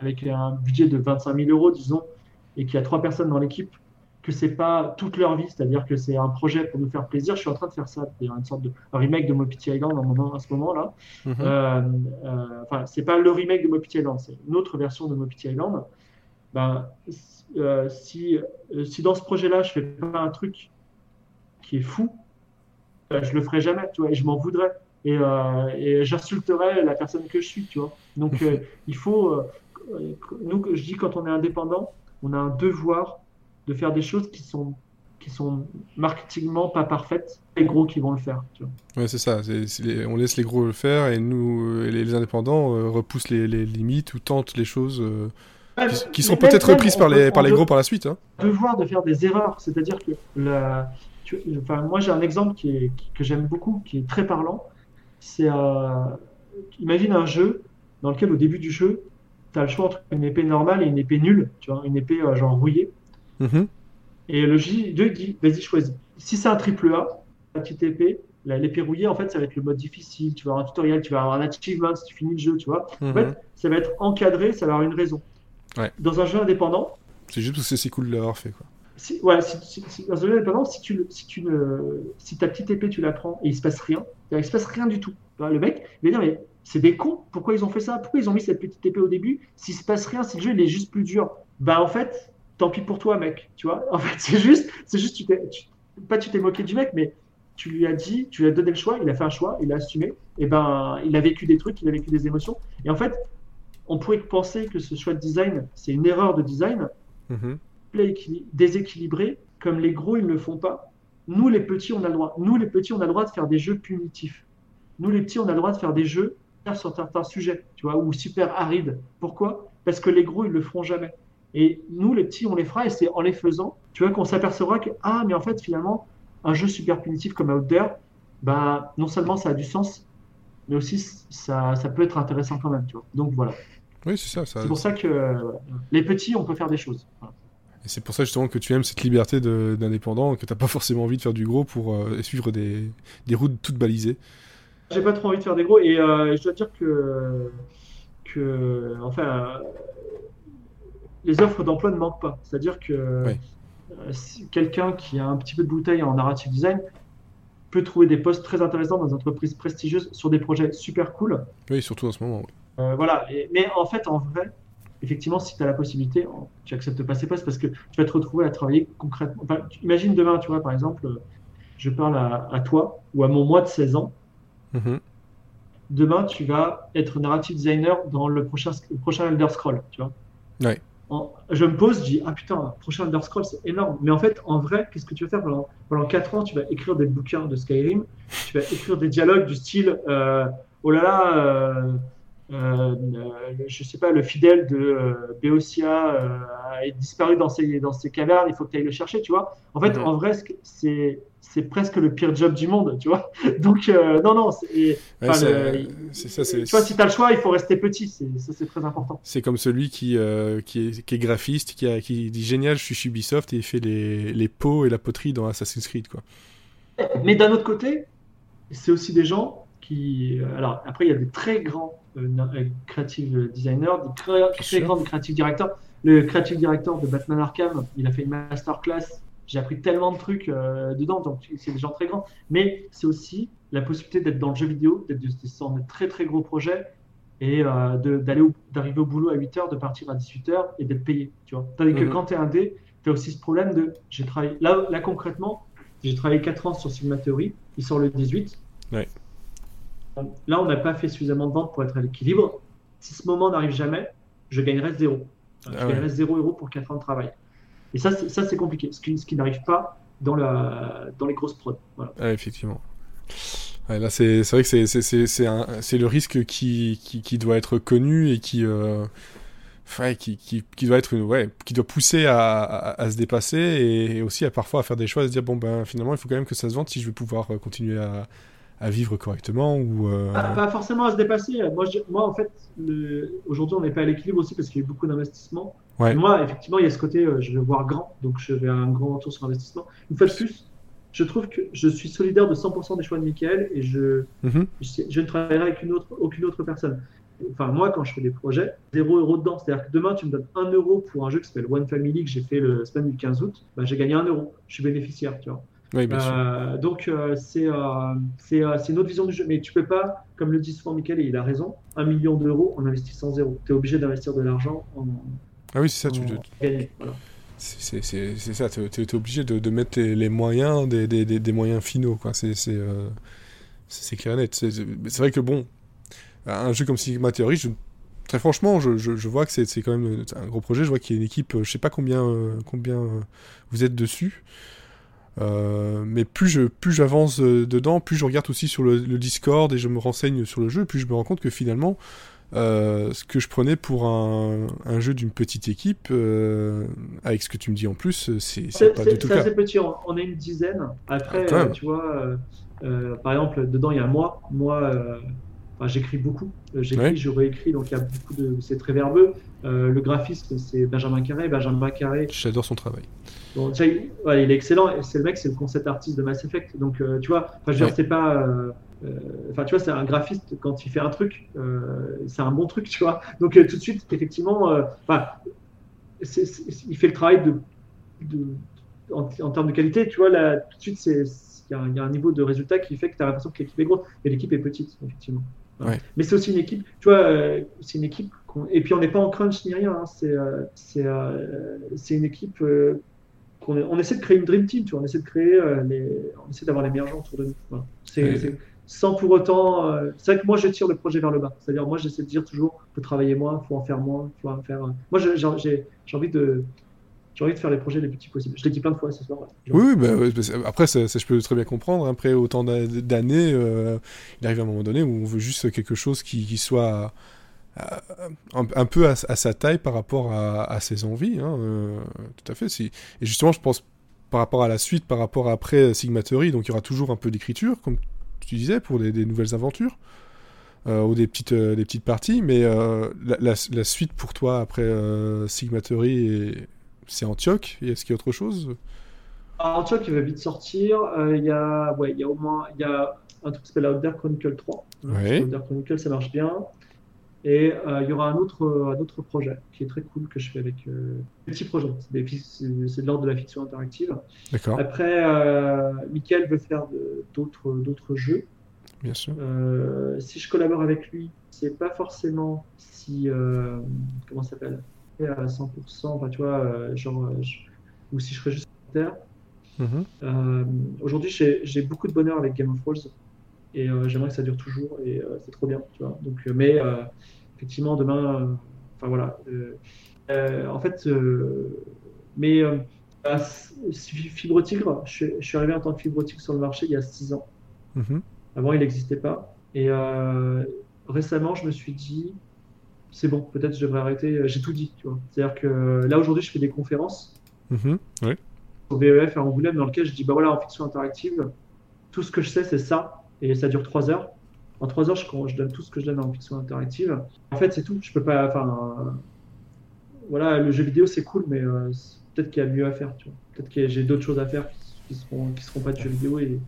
avec un budget de 25 000 euros, disons, et qu'il y a trois personnes dans l'équipe, que c'est pas toute leur vie, c'est-à-dire que c'est un projet pour nous faire plaisir. Je suis en train de faire ça, c'est une sorte de remake de Mopiti Island à ce moment-là. Mm enfin, c'est pas le remake de Mopiti Island, c'est une autre version de Mopiti Island. Ben, si, si dans ce projet-là, je fais pas un truc qui est fou, ben, je le ferai jamais, tu vois, et je m'en voudrais. Et, et j'insulterais la personne que je suis, tu vois. Donc, il faut, nous, je dis quand on est indépendant, on a un devoir de faire des choses qui sont qui sont marketingement pas parfaites, les gros qui vont le faire. Tu Ouais, c'est ça. on laisse les gros le faire et nous, euh, les, indépendants, euh, repoussent les, limites ou tentent les choses euh, qui, sont peut-être reprises par les, par les gros par la suite. Hein. Devoir de faire des erreurs, c'est-à-dire que la, enfin, moi j'ai un exemple qui est, que j'aime beaucoup, qui est très parlant. C'est imagine un jeu dans lequel au début du jeu, tu as le choix entre une épée normale et une épée nulle, tu vois, une épée genre rouillée. Mhm. Et le J2 dit, vas-y, choisis. Si c'est un triple A, la petite épée, l'épée rouillée, en fait, ça va être le mode difficile. Tu vas avoir un tutoriel, tu vas avoir un achievement si tu finis le jeu, tu vois. En fait, mhm. ça va être encadré, ça va avoir une raison. Dans un jeu indépendant. C'est juste parce que c'est cool de l'avoir fait, quoi. Si, ouais, si, dans un jeu indépendant, si, tu, si, tu ne, si ta petite épée, tu la prends et il se passe rien, il se passe rien du tout. Le mec, il va dire, mais c'est des cons, pourquoi ils ont fait ça? Pourquoi ils ont mis cette petite épée au début? S'il se passe rien, si le jeu il est juste plus dur, bah en fait, tant pis pour toi, mec. Tu vois, en fait, c'est juste, c'est juste, tu t'es, pas tu t'es moqué du mec, mais tu lui as dit, tu lui as donné le choix, il a fait un choix, il a assumé, et ben, il a vécu des trucs, il a vécu des émotions. Et en fait, on pourrait penser que ce choix de design, c'est une erreur de design, mm déséquilibré, comme les gros, ils ne le font pas. Nous, les petits, on a le droit. Nous, les petits, on a le droit de faire des jeux punitifs. Nous, les petits, on a le droit de faire des jeux sur certains sujets, tu vois, ou super arides. Pourquoi? Parce que les gros, ils le feront jamais. Et nous, les petits, on les fera et c'est en les faisant, tu vois, qu'on s'apercevra que, ah, mais en fait, finalement, un jeu super punitif comme Out There, bah, non seulement ça a du sens, mais aussi ça, ça peut être intéressant quand même, tu vois. Donc voilà. Oui, c'est ça. c'est pour ça que les petits, on peut faire des choses. Et c'est pour ça justement que tu aimes cette liberté d'indépendant, que tu n'as pas forcément envie de faire du gros pour euh, suivre des, des, routes toutes balisées. J'ai pas trop envie de faire des gros et euh, je dois dire que, que enfin, les offres d'emploi ne manquent pas. C'est-à-dire que euh, quelqu'un qui a un petit peu de bouteille en narrative design peut trouver des postes très intéressants dans des entreprises prestigieuses sur des projets super cool. Oui, surtout en ce moment. Euh, voilà. mais en fait, en vrai, effectivement, si tu as la possibilité, tu acceptes pas ces postes parce que tu vas te retrouver à travailler concrètement. imagine demain, tu vois, par exemple, je parle à, toi ou à mon moi de 16 ans. Mm-hmm. Demain, tu vas être narrative designer dans le prochain, le prochain Elder Scroll, tu vois. Ouais je me pose, je dis, ah putain, prochain Elder Scrolls, c'est énorme. Mais en fait, en vrai, qu'est-ce que tu vas faire pendant, pendant 4 ans? Tu vas écrire des bouquins de Skyrim, tu vas écrire des dialogues du style, euh, oh là là, euh, euh, je sais pas, le fidèle de euh, Béotia euh, est disparu dans ses, dans ses cavernes, il faut que tu ailles le chercher, tu vois. En fait, en vrai, c'est c'est presque le pire job du monde, tu vois. Donc, non, non, c'est ça. Tu vois, si tu as le choix, il faut rester petit, ça c'est très important. C'est comme celui qui, qui, est, qui, est, graphiste, qui, a, qui dit génial, je suis Ubisoft et il fait les, les pots et la poterie dans Assassin's Creed, quoi. Mais d'un autre côté, c'est aussi des gens qui. Alors, après, il y a des très grands euh, euh, creative designer, très, grand creative director. Le creative director de Batman Arkham, il a fait une masterclass. J'ai appris tellement de trucs euh, dedans, donc c'est des gens très grands. Mais c'est aussi la possibilité d'être dans le jeu vidéo, d'être de, de très très gros projets et d'aller d'arriver au boulot à 8h, de partir à 18h et d'être payé. Tu vois. Tandis que mhm. quand tu es indé, tu as aussi ce problème de j'ai travaillé là, là concrètement, j'ai travaillé 4 ans sur Sigma Theory, il sort le 18. Ouais. Là, on n'a pas fait suffisamment de ventes pour être à l'équilibre. Si ce moment n'arrive jamais, je gagnerai zéro. je ah gagnerai zéro euro pour 4 ans de travail. Et ça, c'est compliqué, ce qui, n'arrive pas dans, la, dans les grosses prods. Ah, effectivement. là, c'est vrai que c'est le risque qui, qui, qui, doit être connu et qui, euh, qui, qui, doit être ouais, qui doit pousser à, à, se dépasser et, aussi à parfois à faire des choix, à se dire bon ben finalement il faut quand même que ça se vende si je veux pouvoir euh, continuer à, à vivre correctement ou euh, pas, forcément à se dépasser. Moi, moi en fait, aujourd'hui, on n'est pas à l'équilibre aussi parce qu'il y a eu beaucoup d'investissements. Moi, effectivement, il y a ce côté, euh, je vais voir grand, donc je vais à un grand retour sur investissement. Une fois de plus, je trouve que je suis solidaire de 100% des choix de Michael et je, mhm. je, ne travaillerai avec une autre, aucune autre personne. enfin moi quand je fais des projets, 0 euro dedans. C'est-à-dire que demain tu me donnes 1 euro pour un jeu qui s'appelle One Family que j'ai fait le semaine du 15 août, bah, j'ai gagné 1 euro. Je suis bénéficiaire, tu vois. Oui, bien sûr. Euh, donc euh, c'est euh, c'est une autre vision du jeu. Mais tu peux pas, comme le dit souvent Michael, et il a raison, 1 million d'euros en investissant zéro. Tu es obligé d'investir de l'argent en, Ah oui, c'est ça, tu, en tu- gagner. Voilà. c'est ça, tu es, obligé de, de mettre les, les moyens des, des, des, des moyens finaux. C'est euh, clair et net. C'est vrai que bon, un jeu comme Sigma Theory, je- très franchement, je, je, je vois que c'est quand même un gros projet. Je vois qu'il y a une équipe, je sais pas combien, euh, combien vous êtes dessus. Euh, mais plus je plus j'avance euh, dedans, plus je regarde aussi sur le, le Discord et je me renseigne sur le jeu, plus je me rends compte que finalement, euh, ce que je prenais pour un, un jeu d'une petite équipe, euh, avec ce que tu me dis en plus, c'est c'est C'est pas du c'est- tout c'est le cas. assez petit, on, on est une dizaine. Après, Ah, tu vois, par exemple, dedans il y a moi. Moi, enfin, j'écris beaucoup. Euh, J'écris, Ouais. je réécris, donc il y a beaucoup de. C'est très verbeux. Euh, le graphiste, c'est Benjamin Carré. Benjamin Carré, J'adore son travail. Bon, déjà, il, ouais, il est excellent. et C'est le mec, c'est le concept artiste de Mass Effect. Donc, euh, tu vois, enfin, je Ouais. c'est pas. euh, euh, Enfin, tu vois, c'est un graphiste quand il fait un truc, c'est un bon truc, tu vois. Donc, tout de suite, effectivement, euh, enfin, c'est- c'est- il fait le travail de, de- en, en termes de qualité, tu vois, là, tout de suite, il y, a un- il y a un niveau de résultat qui fait que tu as l'impression que l'équipe est grosse, et l'équipe est petite, effectivement. Ouais. Mais c'est aussi une équipe, tu vois, euh, c'est une équipe, et puis on n'est pas en crunch ni rien, hein, c'est euh, c'est euh, c'est une équipe qu'on on essaie de créer une dream team, tu vois, on essaie de créer les, on essaie d'avoir les meilleurs gens autour de nous. Voilà. C'est sans pour autant, euh, c'est vrai que moi je tire le projet vers le bas, c'est-à-dire moi j'essaie de dire toujours, faut travailler moins, faut en faire moins, faut en faire. euh, Moi je- j'ai j'ai- j'ai envie de j'ai envie de faire les projets les plus petits possibles. Je l'ai dit plein de fois ce soir. Oui, bah, parce- après, ça, je peux très bien comprendre. Après autant d'a- d'années, euh, il arrive un moment donné où on veut juste quelque chose qui, soit euh, un, un peu à, à sa taille par rapport à, à ses envies. hein, euh, tout à fait. Si... Et justement, je pense par rapport à la suite, par rapport à après Sigma Theory, donc il y aura toujours un peu d'écriture, comme tu disais, pour des, nouvelles aventures. euh, ou des petites, euh, des petites parties, mais euh, la, suite pour toi après euh, Sigma Theory, et- c'est Antioche, et est-ce qu'il y a autre chose? Antioch, il va vite sortir. Euh, Il y a, ouais, y a au moins, y a un truc qui s'appelle Outer Chronicle 3. Ouais. Outer Chronicle, ça marche bien. Et euh, il y aura un autre, un autre projet qui est très cool que je fais avec euh, des petits projets. C'est de l'ordre de la fiction interactive. D'accord, Après, euh, Michael veut faire d'autres jeux. bien sûr. Si je collabore avec lui, c'est pas forcément si comment ça s'appelle? À 100%. Enfin, tu vois, euh, genre, euh, je- ou si je serais juste terre. Mhm. Euh, Aujourd'hui, j'ai beaucoup de bonheur avec Game of Thrones et euh, j'aimerais que ça dure toujours et euh, c'est trop bien, tu vois. Donc, mais effectivement, demain, enfin voilà. en fait, mais Fibre Tigre, je, suis- je suis arrivé en tant que Fibre Tigre sur le marché il y a 6 ans. Mhm. Avant, il n'existait pas. Et récemment, je me suis dit, c'est bon, peut-être je devrais arrêter. J'ai tout dit, tu vois. C'est-à-dire que là, aujourd'hui, je fais des conférences. Mhm. Au VEF à Angoulême dans lequel je dis bah voilà en fiction interactive tout ce que je sais c'est ça. Et ça dure trois heures. En trois heures je, je donne tout ce que je donne en fiction interactive. En fait c'est tout. Je peux pas enfin euh, voilà le jeu vidéo c'est cool mais euh, peut-être qu'il y a mieux à faire tu vois. Peut-être que j'ai d'autres choses à faire qui, qui seront qui seront pas de jeux vidéo et,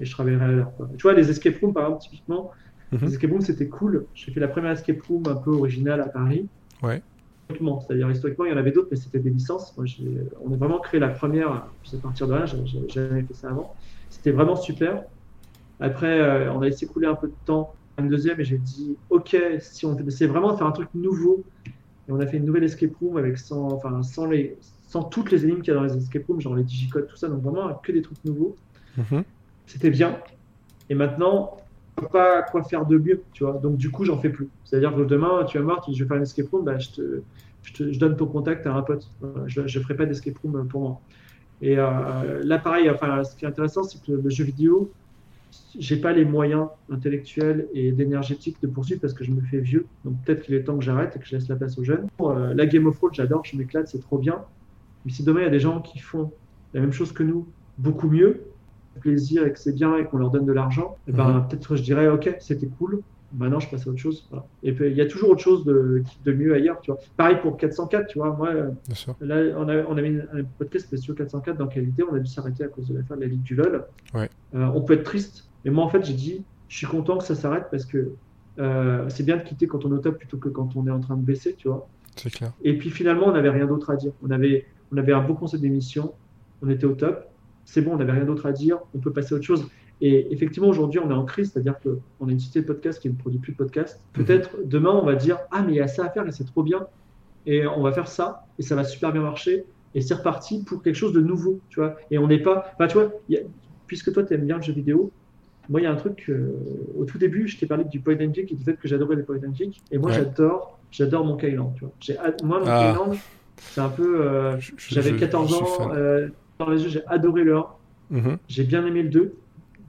et je travaillerai à l'heure tu vois les escape rooms par exemple typiquement Mhm. les escape rooms c'était cool j'ai fait la première escape room un peu originale à Paris Ouais. historiquement. C'est-à-dire, historiquement, il y en avait d'autres, mais c'était des licences. Moi, j'ai- on a vraiment créé la première, à partir de là, j'avais j'avais jamais fait ça avant. C'était vraiment super. Après, euh, on a laissé couler un peu de temps. Une deuxième, et j'ai dit, OK, si on essaie vraiment de faire un truc nouveau, et on a fait une nouvelle escape room avec sans, enfin, sans, les, sans toutes les énigmes qu'il y a dans les escape rooms, genre les digicodes, tout ça, donc vraiment que des trucs nouveaux. Mhm. C'était bien. Et maintenant, sais pas quoi faire de mieux, tu vois. Donc, du coup, j'en fais plus. C'est-à-dire que demain, tu vas voir, je vais faire une escape room, bah, je, te, je, te- je donne ton contact à un pote. Je ne ferai pas d'escape room pour moi. Et euh, là, pareil, enfin, ce qui est intéressant, c'est que le, jeu vidéo, j'ai pas les moyens intellectuels et d'énergétique de poursuivre parce que je me fais vieux. Donc, peut-être qu'il est temps que j'arrête et que je laisse la place aux jeunes. Euh, la Game of Thrones, j'adore, je m'éclate, c'est trop bien. Mais si demain, il y a des gens qui font la même chose que nous, beaucoup mieux, plaisir et que c'est bien et qu'on leur donne de l'argent, eh ben, Mhm. peut-être je dirais ok, c'était cool. Maintenant, je passe à autre chose. Voilà. Et puis, il y a toujours autre chose de, de mieux ailleurs. Tu vois. Pareil pour 404, tu vois. Moi, euh, Bien sûr. là, on a, on a mis un podcast spécial 404 dans qualité. On a dû s'arrêter à cause de la fin de la Ligue du LOL. Ouais. Euh, on peut être triste, mais moi, en fait, j'ai dit, je suis content que ça s'arrête parce que Euh, c'est bien de quitter quand on est au top plutôt que quand on est en train de baisser, tu vois. C'est clair. Et puis finalement, on n'avait rien d'autre à dire. On avait, on avait un beau concept d'émission, on était au top. C'est bon, on n'avait rien d'autre à dire, on peut passer à autre chose. Et effectivement, aujourd'hui, on est en crise, c'est-à-dire qu'on a une société de podcast qui ne produit plus de podcast. Mhm. Peut-être demain, on va dire Ah, mais il y a ça à faire et c'est trop bien. Et on va faire ça et ça va super bien marcher. Et c'est reparti pour quelque chose de nouveau, tu vois. Et on n'est pas. Enfin, tu vois, a- puisque toi, tu aimes bien le jeu vidéo, moi, il y a un truc. euh, au tout début, je t'ai parlé du point and click et du fait que j'adorais les point and click. Et moi, Ouais. j'adore, j'adore Monkey Island, tu vois. Moi, Monkey Ah. C'est un peu. euh, J'avais je- 14 je suis ans. Euh, dans les j'ai adoré le 1. Mhm. J'ai bien aimé le 2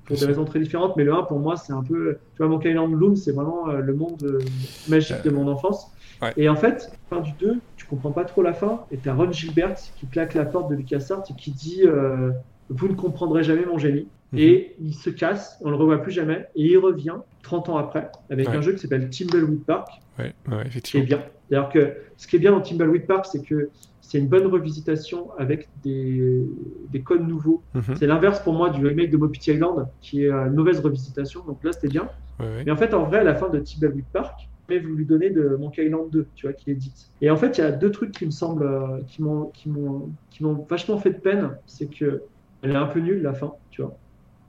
pour des raisons très différentes, mais le 1 pour moi c'est un peu, tu vois, Monkey Island Bloom, c'est vraiment euh, le monde euh, magique de mon enfance. ouais. Et en fait, fin du 2, tu comprends pas trop la fin, et t'as Ron Gilbert qui claque la porte de LucasArts et qui dit euh, Vous ne comprendrez jamais mon génie. Mhm. Et il se casse, on le revoit plus jamais, et il revient 30 ans après avec Ouais. un jeu qui s'appelle Timbleweed Park, Ouais, ouais, qui est effectivement. bien. C'est-à-dire que ce qui est bien dans Timbleweed Park, c'est que c'est une bonne revisitation avec des, des codes nouveaux. Mhm. C'est l'inverse pour moi du remake de Mopiti Island, qui est une mauvaise revisitation. Donc là, c'était bien. Ouais. Mais en fait, en vrai, à la fin de Timbleweed Park, mais vous lui donnez de Monkey Island 2, tu vois, qui est dite. Et en fait, il y a deux trucs qui me semblent, euh, qui m'ont, qui m'ont, qui m'ont vachement fait de peine. C'est que elle est un peu nulle la fin, tu vois.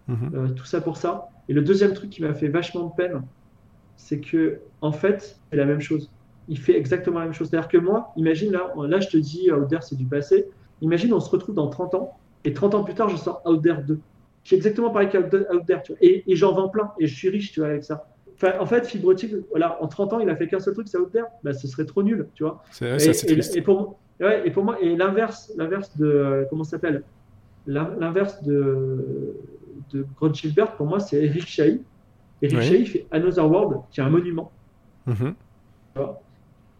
Mhm. Euh, tout ça pour ça. Et le deuxième truc qui m'a fait vachement de peine, c'est que en fait, c'est la même chose. Il fait exactement la même chose. C'est-à-dire que moi, imagine là, là je te dis Out There c'est du passé. Imagine on se retrouve dans 30 ans et 30 ans plus tard je sors Out There 2. Qui est exactement pareil qu'Out Out There, tu vois. Et, et j'en vends plein et je suis riche, tu vois, avec ça. Enfin, en fait, Fibre Optique, voilà, en 30 ans, il a fait qu'un seul truc, c'est Out There. Bah, ce serait trop nul, tu vois. C'est Et, c'est et- triste. et pour, ouais, et pour moi, et l'inverse, l'inverse de euh, comment ça s'appelle? L'in- L'inverse de de Ron Gilbert, pour moi, c'est Eric Chahi. Eric. Chahi fait Another World, qui est un monument. Mhm.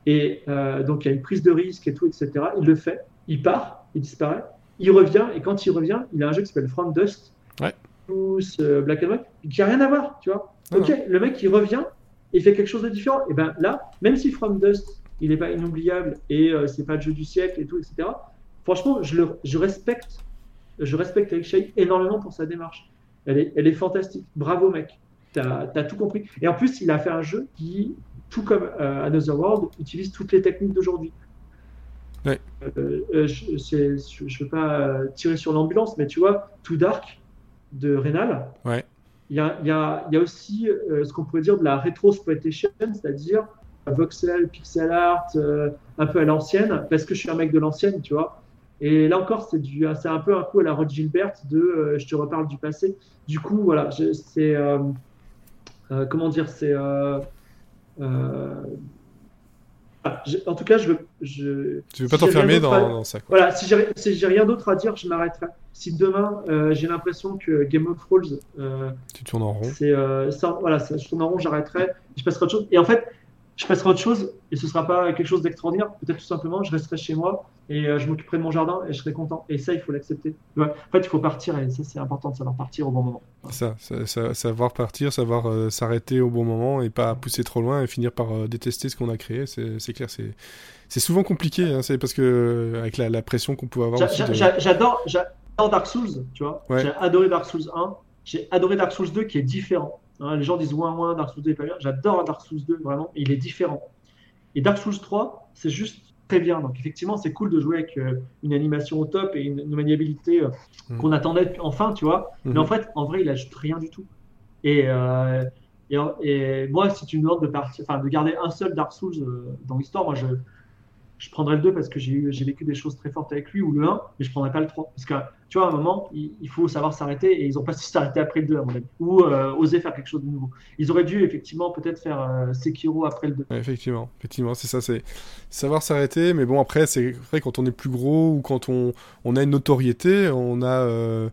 Et euh, donc, il y a une prise de risque et tout, etc. Il le fait, il part, il disparaît, il revient, et quand il revient, il a un jeu qui s'appelle From Dust, Ouais. plus euh, Black and White, qui n'a rien à voir, tu vois. Ok, le mec, il revient, et il fait quelque chose de différent. Et ben là, même si From Dust, il n'est pas inoubliable, et euh, c'est pas le jeu du siècle, et tout, etc., franchement, je, le, je respecte, je respecte Eric Chahi énormément pour sa démarche. Elle est, elle est fantastique. Bravo, mec. T'as as tout compris. Et en plus, il a fait un jeu qui, tout comme euh, Another World, utilise toutes les techniques d'aujourd'hui. Ouais. Euh, euh, je ne veux pas tirer sur l'ambulance, mais tu vois, Too Dark de Rénal, Ouais. il y a, il y a- il y a aussi euh, ce qu'on pourrait dire de la rétrosploitation, c'est-à-dire voxel, pixel art, euh, un peu à l'ancienne, parce que je suis un mec de l'ancienne, tu vois. Et là encore, c'est du- c'est un peu un coup à la Rod Gilbert de euh, je te reparle du passé. Du coup, voilà, je- c'est. euh, euh, comment dire C'est. ah, je- en tout cas, je veux. Je, Tu veux pas si t'enfermer dans, à- dans ça, quoi. Voilà, si j'ai si j'ai rien d'autre à dire, je m'arrêterai. Si demain, j'ai l'impression que Game of Thrones, Tu tournes en rond. c'est ça, voilà, ça, je tourne en rond, j'arrêterai, je passerai à autre chose. Et en fait, je passerai à autre chose et ce sera pas quelque chose d'extraordinaire. Peut-être tout simplement, je resterai chez moi et euh, je m'occuperai de mon jardin et je serai content. Et ça, il faut l'accepter. En fait, il faut partir et ça, c'est important de savoir partir au bon moment. Ça, ça, ça- savoir partir, savoir euh, s'arrêter au bon moment et pas pousser trop loin et finir par euh, détester ce qu'on a créé. C'est clair, c'est souvent compliqué. hein, c'est parce que avec la, la pression qu'on pouvait avoir de- J'adore j'adore Dark Souls, tu vois. Ouais. J'ai adoré Dark Souls 1. J'ai adoré Dark Souls 2 qui est différent. Hein, les gens disent ouin ouin, Dark Souls 2 est pas bien. J'adore Dark Souls 2 vraiment, il est différent. Et Dark Souls 3, c'est juste très bien. Donc effectivement, c'est cool de jouer avec euh, une animation au top et une, une maniabilité euh, Mhm. qu'on attendait enfin, tu vois. Mais Mhm. en fait, en vrai, il ajoute rien du tout. Et, euh, et, et moi, si tu me demandes de, partir, de garder un seul Dark Souls dans l'histoire, moi, je, je prendrais le 2 parce que j'ai vécu des choses très fortes avec lui, ou le 1, mais je prendrais pas le 3. Parce que, tu vois, à un moment, il, faut savoir s'arrêter, et ils ont pas su s'arrêter après le 2, à mon avis. Ou euh, oser faire quelque chose de nouveau. Ils auraient dû, effectivement, peut-être faire euh, Sekiro après le 2. Ouais, effectivement, effectivement, c'est ça, c'est savoir s'arrêter. Mais bon, après, c'est vrai quand on est plus gros ou quand on, on a une notoriété, on a, euh,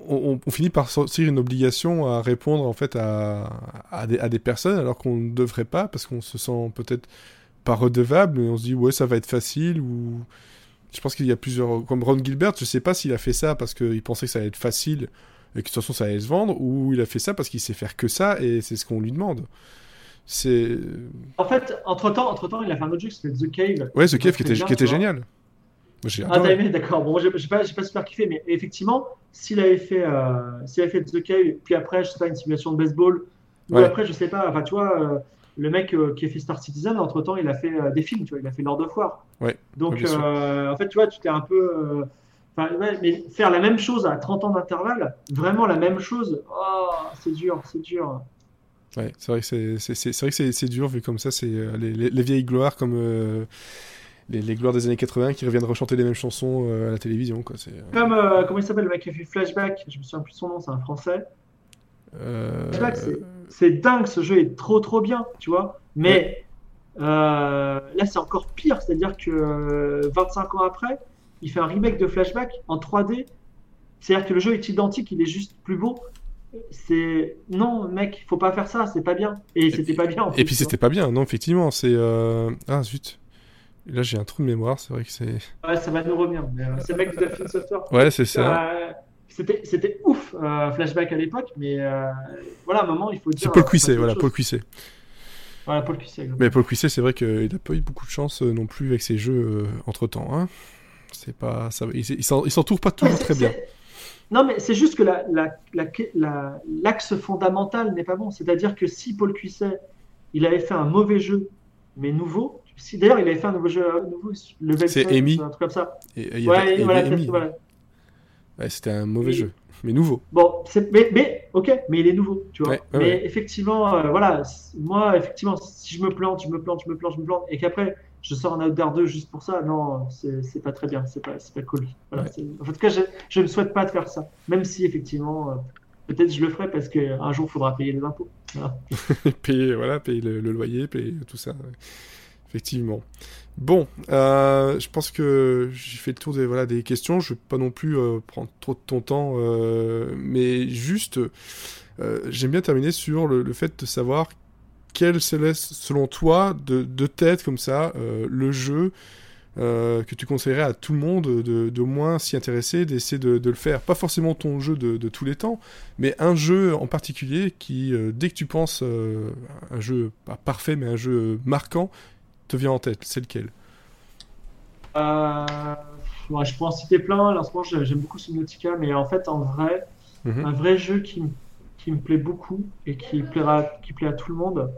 on finit par sortir une obligation à répondre en fait à, à, des, à des personnes alors qu'on ne devrait pas parce qu'on se sent peut-être pas redevable, mais on se dit ouais ça va être facile ou je pense qu'il y a plusieurs comme Ron Gilbert, je sais pas s'il a fait ça parce qu'il pensait que ça allait être facile et que de toute façon ça allait se vendre ou il a fait ça parce qu'il sait faire que ça et c'est ce qu'on lui demande. C'est En fait, entre-temps, entre-temps, il a fait un autre jeu s'appelle The Cave. Ouais, The Cave qui était, bien, qui était génial. J'ai Ah, t'as adoré. aimé, d'accord. Bon, j'ai pas, pas super kiffé, mais effectivement, s'il avait fait, euh, s'il avait fait The Cave, puis après, je sais pas, une simulation de baseball, Ou après, je sais pas, enfin, tu vois, le mec qui a fait Star Citizen, entre temps, il a fait des films, tu vois, il a fait Lord of War. Ouais. Donc, en fait, tu vois, tu t'es un peu. mais faire la même chose à 30 ans d'intervalle, vraiment la même chose, oh, c'est dur, c'est dur. Ouais, c'est vrai que c'est vrai que c'est dur vu comme ça, c'est les, les, vieilles gloires comme les, gloires des années 80 qui reviennent rechanter les mêmes chansons euh, à la télévision. Quoi. Euh, Comme, euh, comment il s'appelle le mec qui a fait Flashback? Je me souviens plus son nom, c'est un français. Flashback, c'est dingue, ce jeu est trop trop bien, tu vois. Mais là, c'est encore pire, c'est-à-dire que 25 ans après, il fait un remake de Flashback en 3D. C'est-à-dire que le jeu est identique, il est juste plus beau c'est non mec faut pas faire ça c'est pas bien et c'était pas bien et puis c'était pas bien non effectivement c'est ah zut Là, j'ai un trou de mémoire, c'est vrai que c'est. Ouais, ça va nous revenir. Euh, c'est le mec de Software. Ouais, c'est ça. Euh, c'était ouf, euh, Flashback à l'époque, mais voilà, à un moment, il faut dire. C'est Paul Cuisset, voilà, Paul Cuisset. Voilà, Paul Cuisset. Mais Paul Cuisset, c'est vrai qu'il n'a pas eu beaucoup de chance non plus avec ses jeux entre temps. Hein. C'est pas, ça, il, il s'entoure pas toujours très bien. Non, mais c'est juste que l'axe la, la, fondamental n'est pas bon. C'est-à-dire que si Paul Cuisset, il avait fait un mauvais jeu, mais nouveau, si, D'ailleurs, il avait fait un nouveau jeu, nouveau level C'est Amy. Un truc comme ça. Et, ouais, voilà, ouais, c'était un mauvais jeu, mais nouveau. Bon, mais, mais, ok, mais il est nouveau, tu vois. mais effectivement, euh, voilà, moi, effectivement, si je me plante, je me plante, je me plante, je me plante, et qu'après je sors un Outer 2 juste pour ça, non, c'est pas très bien, c'est pas, pas cool. Voilà, En tout cas, je ne souhaite pas de faire ça, même si effectivement, euh, peut-être je le ferai parce qu'un jour, il faudra payer les impôts. Voilà. payer, voilà, payer le, le, loyer, payer tout ça. Effectivement. Bon, euh, je pense que j'ai fait le tour des, questions. Je ne vais pas non plus euh, prendre trop de ton temps, euh, mais juste, j'aime bien terminer sur le, fait de savoir quel serait, selon toi, de, de tête comme ça, le jeu que tu conseillerais à tout le monde de, de moins s'y intéresser, d'essayer de, de, le faire. Pas forcément ton jeu de, de, tous les temps, mais un jeu en particulier qui, dès que tu penses un jeu pas parfait, mais un jeu marquant, te vient en tête C'est lequel? Euh, Je peux en citer plein. Là, en ce moment, j'aime beaucoup Subnautica, mais en fait, en vrai, mhm. un vrai jeu qui, qui, me plaît beaucoup et qui, plaira, qui plaît à tout le monde,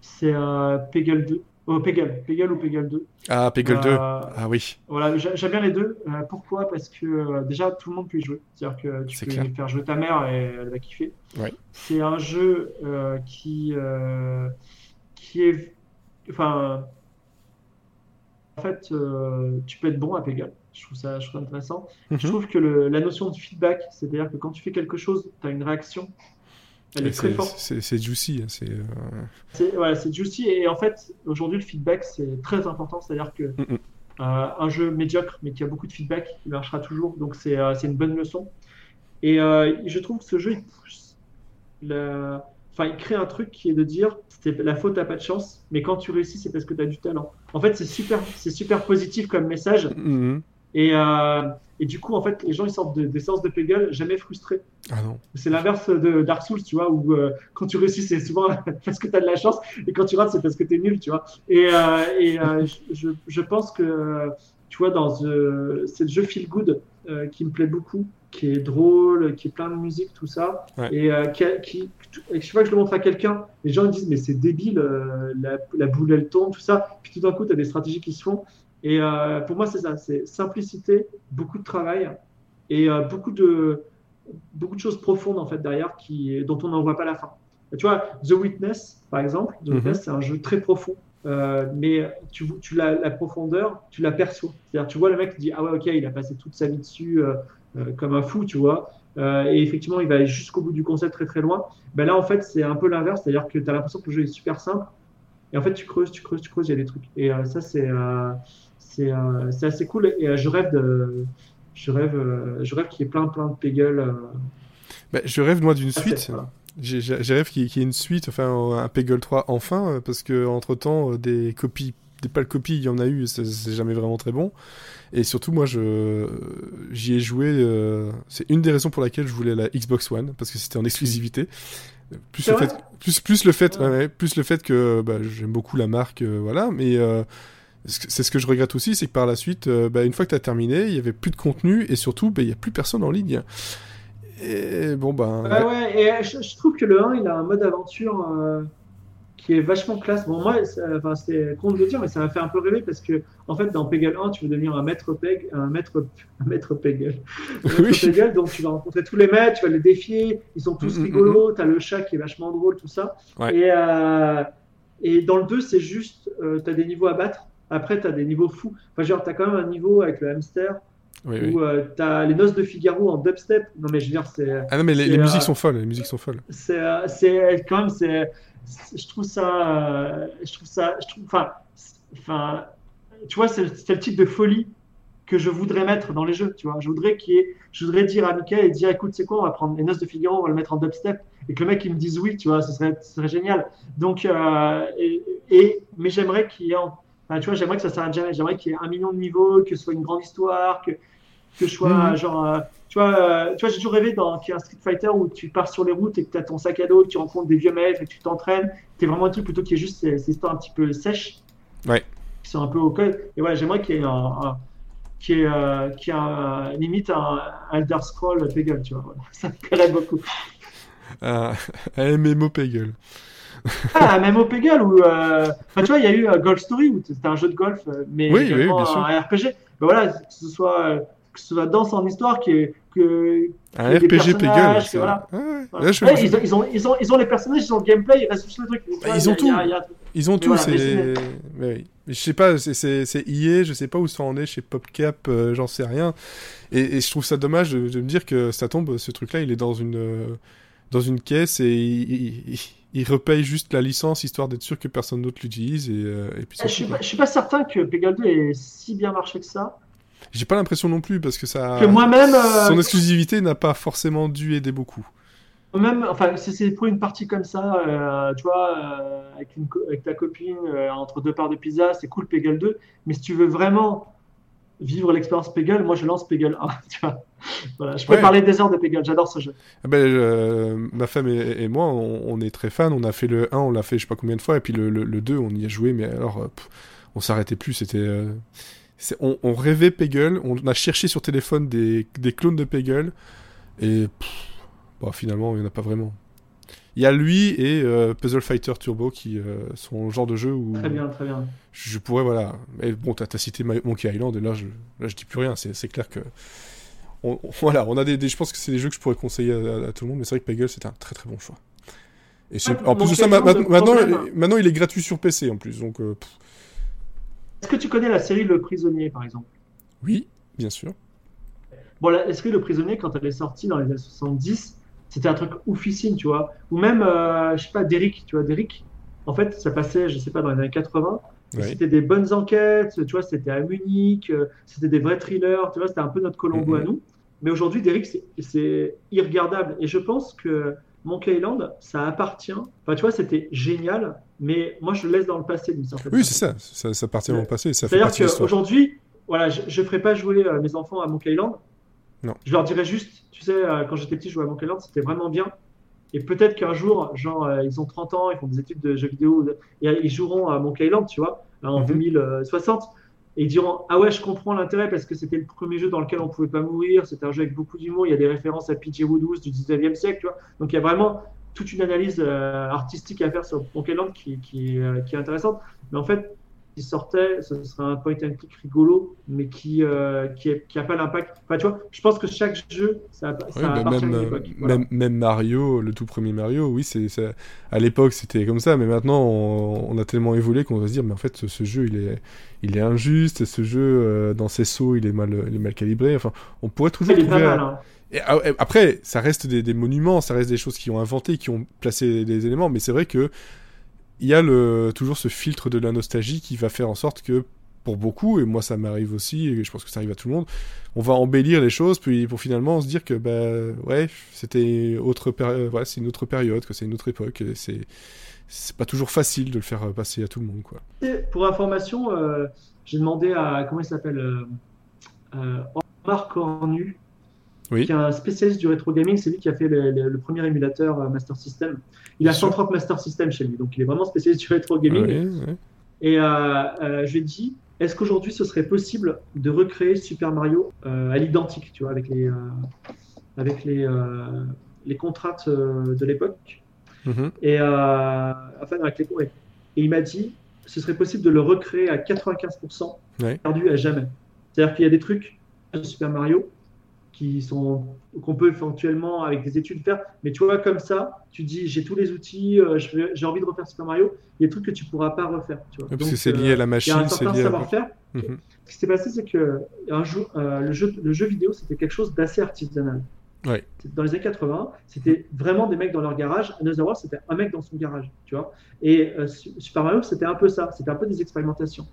c'est euh, Peggle 2. Oh, Peggle, Peggle ou Peggle 2. Ah, Peggle 2. Euh, ah oui. Voilà, j'aime bien les deux. Euh, pourquoi? Parce que déjà, tout le monde peut y jouer. C'est-à-dire que tu peux faire jouer ta mère et elle va kiffer. Ouais. C'est un jeu qui, qui est Enfin, en fait, euh, tu peux être bon à Pegal. Je trouve ça, je trouve intéressant. Je mhm. trouve que la notion de feedback, c'est-à-dire que quand tu fais quelque chose, tu as une réaction. Elle est, très forte. C'est juicy. Hein, c'est voilà, juicy. Et en fait, aujourd'hui, le feedback, c'est très important. C'est-à-dire que euh, un jeu médiocre, mais qui a beaucoup de feedback, il marchera toujours. Donc, c'est euh, une bonne leçon. Et je trouve que ce jeu, il pousse la Enfin, il crée un truc qui est de dire c'est la faute, t'as pas de chance, mais quand tu réussis, c'est parce que tu as du talent. En fait, c'est super, c'est super positif comme message. Mm-hmm. Et, euh, et, du coup, en fait, les gens ils sortent de, des séances de Peggle jamais frustrés. Ah. C'est l'inverse de Dark Souls, tu vois, où euh, quand tu réussis, c'est souvent parce que tu as de la chance, et quand tu rates, c'est parce que tu es nul, tu vois. Et, euh, et je, je, pense que, tu vois, dans ce jeu Feel Good qui me plaît beaucoup, qui est drôle, qui est plein de musique, tout ça. Et euh, qui, qui, chaque fois que je le montre à quelqu'un, les gens disent mais c'est débile, euh, la, la, boule elle tombe, tout ça. Puis tout d'un coup, tu as des stratégies qui se font. Et euh, pour moi, c'est ça, c'est simplicité, beaucoup de travail et beaucoup de beaucoup de choses profondes en fait derrière qui dont on n'en voit pas la fin. tu vois, The Witness, par exemple, The Witness, mhm. c'est un jeu très profond. mais tu, tu la, la, profondeur, tu la perçois. C'est-à-dire, tu vois le mec qui dit Ah ouais, ok, il a passé toute sa vie dessus, euh, comme un fou, tu vois. Euh, et effectivement, il va aller jusqu'au bout du concept très très loin. Ben là, en fait, c'est un peu l'inverse, c'est-à-dire que tu as l'impression que le jeu est super simple. Et en fait, tu creuses, tu creuses, tu creuses, il y a des trucs. Et euh, ça, c'est c'est assez cool. Et je rêve de, je rêve, je rêve qu'il y ait plein plein de Peggle. Ben, je rêve moi d'une suite. J'ai rêve qu'il y ait une suite, enfin un Peggle 3 enfin, parce que entre temps des copies, des pâles copies, il y en a eu, c'est jamais vraiment très bon. Et surtout, moi, je j'y ai joué. Euh, c'est une des raisons pour laquelle je voulais la Xbox One parce que c'était en exclusivité. Plus le, fait, plus, plus le fait, plus le fait que bah, j'aime beaucoup la marque, euh, voilà. Mais euh, c'est ce que je regrette aussi, c'est que par la suite, bah, une fois que tu as terminé, il y avait plus de contenu et surtout, bah, il y a plus personne en ligne. Et bon, ben. Ouais, ouais, et je, je trouve que le 1, il a un mode aventure qui est vachement classe. Bon, moi, enfin, c'est con de le dire, mais ça m'a fait un peu rêver parce que, en fait, dans Peggle 1, tu veux devenir un maître Peg, un maître, un maître Peggle. Un maître Oui. Peggle, donc tu vas rencontrer tous les maîtres, tu vas les défier, ils sont tous Mm, mm, rigolos, t'as le chat qui est vachement drôle, tout ça. Ouais. Et, euh, et dans le 2, c'est juste, euh, t'as des niveaux à battre. Après, t'as des niveaux fous. Enfin, genre, t'as quand même un niveau avec le hamster Oui, oui. où euh, t'as les noces de Figaro en dubstep. Non, mais je veux dire, c'est. Ah non, mais les, les euh, musiques sont folles, les musiques sont folles. c'est euh, quand même c'est- je trouve ça euh, je trouve ça je trouve enfin c'est- enfin tu vois c'est le type de folie que je voudrais mettre dans les jeux tu vois. Je voudrais qu'il ait- je voudrais dire à Michael et dire écoute c'est quoi on va prendre les noces de Figaro on va le mettre en dubstep et que le mec il me dise oui tu vois ce serait ce serait génial. Donc euh, et, mais j'aimerais qu'il y ait en- enfin, tu vois j'aimerais que ça s'arrête jamais. J'aimerais qu'il y ait un million de niveaux que ce soit une grande histoire que que je sois Mhm. genre euh, tu vois, euh, tu vois, j'ai toujours rêvé dans qu'il y ait un Street Fighter où tu pars sur les routes et que tu as ton sac à dos, que tu rencontres des vieux maîtres et que tu t'entraînes. C'est vraiment un truc plutôt qui est juste ces, ces histoires un petit peu sèches. Ouais. Qui sont un peu au code. Et voilà, j'aimerais qu'il y ait un, un- qu'il y ait, euh, ait un- limite un, Elder Scroll Peggle, tu vois. voilà. Ça me plairait beaucoup. Un un MMO Peggle. Ah, un MMO Peggle où, euh, enfin, tu vois, il y a eu euh, Golf Story où c'était un jeu de golf, euh, mais Oui, oui, bien sûr. un RPG. Ben voilà, que ce soit, euh, soit danse en histoire, qui est, que, Un RPG Peggle. voilà. Ah ouais. Voilà. Là, je- Ouais, ils, ont, ils, ont, ils, ont, ils ont les personnages, ils ont le gameplay, il reste juste le truc. Ils ont tout. a- a- Ils ont tout, voilà, c'est. oui. Je sais pas, c'est- EA, je sais pas où ça en est chez PopCap, euh, j'en sais rien. Et, et je trouve ça dommage de, de me dire que ça tombe, ce truc-là, il est dans une euh, dans une caisse et il, il, il- il repaye juste la licence histoire d'être sûr que personne d'autre l'utilise et, euh, et puis Je suis, pas, je suis pas certain que Peggle 2 ait si bien marché que ça. J'ai pas l'impression non plus parce que ça. Que moi-même, euh, Son exclusivité n'a pas forcément dû aider beaucoup. Même, enfin, c'est pour une partie comme ça, euh, tu vois, euh, avec, une co- avec ta copine, entre deux parts de pizza, c'est cool Peggle 2. Mais si tu veux vraiment vivre l'expérience Peggle, moi je lance Peggle 1. Tu vois. Voilà, je peux Ouais. parler des heures de Peggle, j'adore ce jeu. Ah ben, euh, ma femme et, et moi, on, on est très fans. On a fait le 1, on l'a fait je sais pas combien de fois, et puis le, le, le 2, on y a joué, mais alors, pff, on s'arrêtait plus. C'était, euh, on, on rêvait Peggle, on a cherché sur téléphone des, des clones de Peggle, et pff, bon, finalement, il n'y en a pas vraiment. Il y a lui et euh, Puzzle Fighter Turbo qui euh, sont le genre de jeu où Très bien, très bien. je, je pourrais, voilà. Mais bon, t'as as cité Monkey Island, et là, je, là, je dis plus rien. C'est c'est clair que. on- on- voilà, on a des, des- je pense que c'est des jeux que je pourrais conseiller à, tout le monde, mais c'est vrai que Peggle, c'est un très très bon choix. Et c'est- Ouais, en plus de ça, ma- ma- maintenant, maintenant, il est gratuit sur PC en plus, donc euh, pff, Est-ce que tu connais la série Le Prisonnier, par exemple? Oui, bien sûr. Bon, la, la série Le Prisonnier, quand elle est sortie dans les années 70, c'était un truc oufissime, tu vois. Ou même, euh, je sais pas, Derrick, tu vois, Derrick, en fait, ça passait, je sais pas, dans les années 80. et Ouais. C'était des bonnes enquêtes, tu vois, c'était à Munich, euh, c'était des vrais thrillers, tu vois, c'était un peu notre Colombo Mhm. à nous. Mais aujourd'hui, Derrick, c'est irregardable. Et je pense que Monkey Island, ça appartient. Enfin, tu vois, c'était génial, mais moi, je le laisse dans le passé d'une certaine Oui, c'est ça, ça, ça appartient au passé, C'est-à-dire qu'aujourd'hui, voilà, je ne ferai pas jouer euh, mes enfants à Monkey Island. Non. Je leur dirais juste, tu sais, euh, quand j'étais petit, jouer à Monkey Island, c'était vraiment bien. Et peut-être qu'un jour, genre, euh, ils ont 30 ans, ils font des études de jeux vidéo, et ils joueront à Monkey Island, tu vois, en Mhm. 2060. Et ils diront, ah ouais, je comprends l'intérêt parce que c'était le premier jeu dans lequel on pouvait pas mourir, c'était un jeu avec beaucoup d'humour, il y a des références à PJ Woodhouse du 19e siècle, tu vois. Donc il y a vraiment toute une analyse euh, artistique à faire sur Monkey Island qui, qui, euh, qui est intéressante. Mais en fait, qui sortait, ce serait un point and click rigolo, mais qui euh, qui, est- qui a pas l'impact. Enfin, tu vois, je pense que chaque jeu, ça, ça Oui, bah, appartient même, à une euh, époque. Voilà. même, même Mario, le tout premier Mario, oui, c'est ça- à l'époque c'était comme ça, mais maintenant on, on a tellement évolué qu'on va se dire, mais en fait ce, ce jeu il est, il est injuste, ce jeu euh, dans ses sauts il est mal, il est mal calibré. Enfin, on pourrait toujours Il est pas trouver. mal. un- hein. Ah, et après, ça reste des, des monuments, ça reste des choses qui ont inventé, qui ont placé des éléments, mais c'est vrai que il y a le, toujours ce filtre de la nostalgie qui va faire en sorte que, pour beaucoup, et moi ça m'arrive aussi, et je pense que ça arrive à tout le monde, on va embellir les choses, puis pour finalement se dire que, bah, ouais, c'était autre péri- voilà, c'est une autre période, que c'est une autre époque, et c'est, c'est pas toujours facile de le faire passer à tout le monde, quoi. Pour information, euh, j'ai demandé à, comment il s'appelle euh, euh, Omar Cornu, Oui. qui est un spécialiste du rétro gaming. C'est lui qui a fait le, le- le premier émulateur euh, Master System. Il a Bien sûr. 130 Master System chez lui, donc il est vraiment spécialiste du rétro gaming. Et euh, euh, je lui ai dit, est-ce qu'aujourd'hui ce serait possible de recréer Super Mario à l'identique, tu vois, avec les, avec les, les contraintes de l'époque? Mhm. Et, enfin, avec les, et il m'a dit ce serait possible de le recréer à 95% perdu à jamais. C'est-à-dire qu'il y a des trucs de Super Mario qui sont qu'on peut éventuellement avec des études faire, mais tu vois comme ça, tu dis j'ai tous les outils, euh, j'ai envie de refaire Super Mario, il y a des trucs que tu pourras pas refaire. Tu vois. parce que c'est lié à la machine, euh, c'est lié savoir-faire. Mhm. Ce qui s'est passé, c'est que un jour, euh, le, jeu, le jeu vidéo, c'était quelque chose d'assez artisanal. Ouais. Dans les années 80, c'était vraiment des mecs dans leur garage. Another World, c'était un mec dans son garage, tu vois. Et Super Mario, c'était un peu ça. C'était un peu des expérimentations.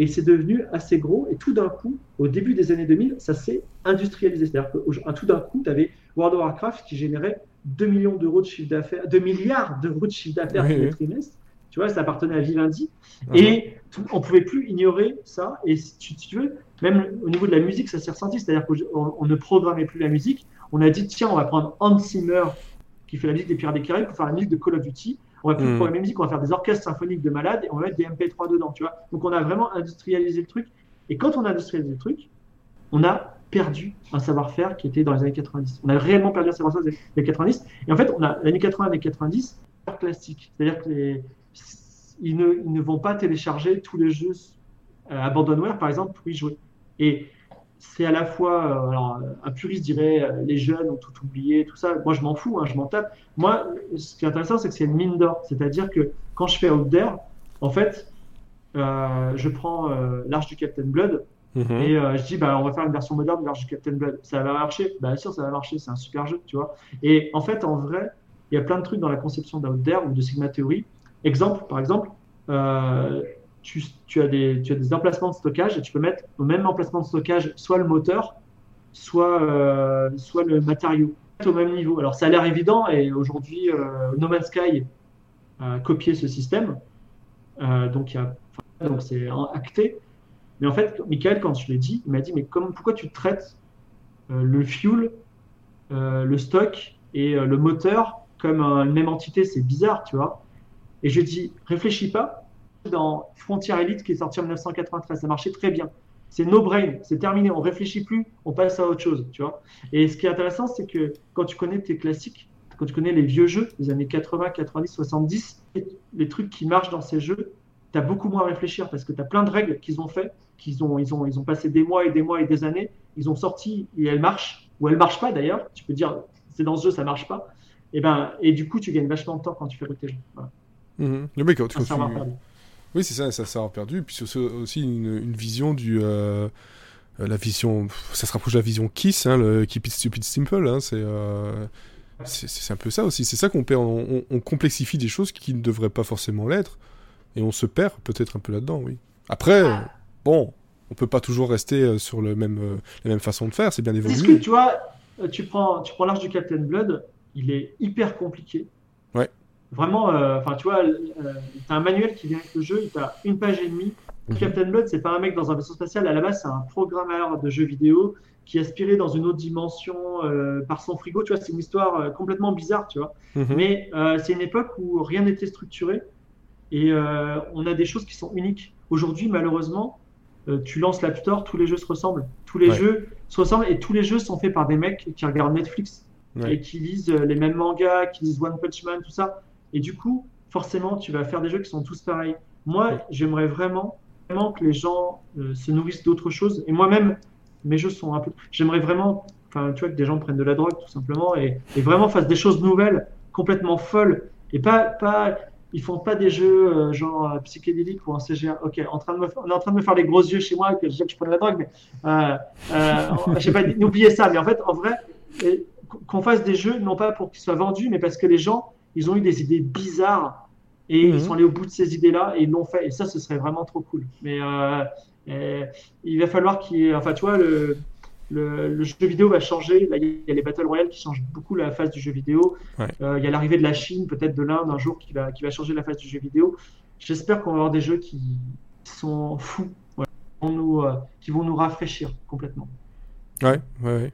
Et c'est devenu assez gros. Et tout d'un coup, au début des années 2000, ça s'est industrialisé. C'est-à-dire que tout d'un coup, tu avais World of Warcraft qui générait 2 millions d'euros de chiffre d'affaires, 2 milliards d'euros de chiffre d'affaires tous les trimestres. Tu vois, ça appartenait à Vivendi. Uh-huh. Et on on pouvait plus ignorer ça. Et si tu, tu, veux, même au niveau de la musique, ça s'est ressenti. C'est-à-dire qu'on on ne programmait plus la musique. On a dit, tiens, on va prendre Hans Zimmer, qui fait la musique des Pirates des Caraïbes, pour faire la musique de Call of Duty. On va plus mm. programmer musique, on va faire des orchestres symphoniques de malades et on va mettre des MP3 dedans, tu vois. Donc on a vraiment industrialisé le truc. Et quand on a industrialisé le truc, on a perdu un savoir-faire qui était dans les années 90. On a réellement perdu un savoir-faire des années 90. Et en fait, on a l'année 80 années 90 classique. C'est-à-dire qu'ils ne, ils ne vont pas télécharger tous les jeux euh, Abandonware, par exemple, pour y jouer. Et c'est à la fois, euh, alors, un puriste dirait euh, les jeunes ont tout oublié, tout ça. Moi, je m'en fous, hein, je m'en tape. Moi, ce qui est intéressant, c'est que c'est une mine d'or. C'est-à-dire que quand je fais Out There, en fait, euh, je prends l'Arche du Captain Blood Mhm. et je dis, bah, on va faire une version moderne de l'Arche du Captain Blood. Ça va marcher? Bien sûr, ça va marcher. C'est un super jeu, tu vois. Et en fait, en vrai, il y a plein de trucs dans la conception d'Out There ou de Sigma Theory. Exemple, par exemple, tu, as des, emplacements de stockage et tu peux mettre au même emplacement de stockage soit le moteur, soit, euh, soit le matériau au même niveau. Alors ça a l'air évident et aujourd'hui euh, No Man's Sky a copié ce système. Euh, donc c'est acté. Mais en fait, Michael, quand je l'ai dit, il m'a dit mais pourquoi tu traites euh, le fuel, euh, le stock et le moteur comme une même entité? C'est bizarre, tu vois. Et je lui ai dit réfléchis pas dans Frontier Elite qui est sorti en 1993. Ça marchait très bien. C'est no brain, c'est terminé. On réfléchit plus, on passe à autre chose, tu vois. Et ce qui est intéressant, c'est que quand tu connais tes classiques, quand tu connais les vieux jeux des années 80, 90, 70, les trucs qui marchent dans ces jeux, tu as beaucoup moins à réfléchir parce que tu as plein de règles qu'ils ont fait, qu'ils ont, ils ont, ils ont passé des mois et des mois et des années, ils ont sorti et elles marchent, ou elles marchent pas d'ailleurs. Tu peux dire, c'est dans ce jeu, ça marche pas. Et, ben, et du coup, tu gagnes vachement de temps quand tu fais tes jeux. Voilà. Mm-hmm. Le mec, quand tu, oui, c'est ça, ça s'est perdu. Et puis c'est aussi une, une, vision du. Euh, la vision. Ça se rapproche de la vision Kiss, hein, le Keep It Stupid Simple. Hein, c'est. Euh, c'est un peu ça aussi. C'est ça qu'on perd. On, on, complexifie des choses qui ne devraient pas forcément l'être. Et on se perd peut-être un peu là-dedans, oui. Après, bon, on peut pas toujours rester euh, sur le même, euh, la même façon de faire. C'est bien évolué. Que tu vois, tu prends, tu prends l'arche du Captain Blood, il est hyper compliqué. Vraiment, euh, enfin, tu vois, euh, tu as un manuel qui vient avec le jeu, tu as une page et demie. Mhm. Captain Blood, c'est pas un mec dans un vaisseau spatial. À la base, c'est un programmeur de jeux vidéo qui aspiré dans une autre dimension euh, par son frigo. Tu vois, c'est une histoire complètement bizarre, tu vois. Mhm. Mais c'est une époque où rien n'était structuré et on a des choses qui sont uniques. Aujourd'hui, malheureusement, tu lances l'App Store, tous les jeux se ressemblent. Tous les jeux se ressemblent et tous les jeux sont faits par des mecs qui regardent Netflix et qui lisent les mêmes mangas, qui lisent One Punch Man, tout ça. Et du coup, forcément, tu vas faire des jeux qui sont tous pareils. Moi, j'aimerais vraiment, vraiment que les gens euh, se nourrissent d'autres choses. Et moi-même, mes jeux sont un peu. J'aimerais vraiment, enfin, tu vois, que des gens prennent de la drogue, tout simplement, et, et, vraiment fassent des choses nouvelles, complètement folles. Et pas, pas, ils font pas des jeux euh, genre euh, psychédéliques ou en CGA. Ok, en train de me, on est en train de me faire les gros yeux chez moi que je dis que je prends de la drogue, mais euh, euh, pas, n'oubliez ça. Mais en fait, en vrai, qu'on fasse des jeux non pas pour qu'ils soient vendus, mais parce que les gens ils ont eu des idées bizarres et ils mhm. sont allés au bout de ces idées-là et ils l'ont fait. Et ça, ce serait vraiment trop cool. Mais euh, euh, il va falloir qu'il. Enfin, tu vois, le, le, jeu vidéo va changer. Là, il y a les Battle Royale qui changent beaucoup la phase du jeu vidéo. Euh, il y a l'arrivée de la Chine, peut-être de l'Inde un jour, qui va, qui va changer la phase du jeu vidéo. J'espère qu'on va avoir des jeux qui sont fous, qui, vont nous, qui vont nous rafraîchir complètement. Ouais, ouais, ouais.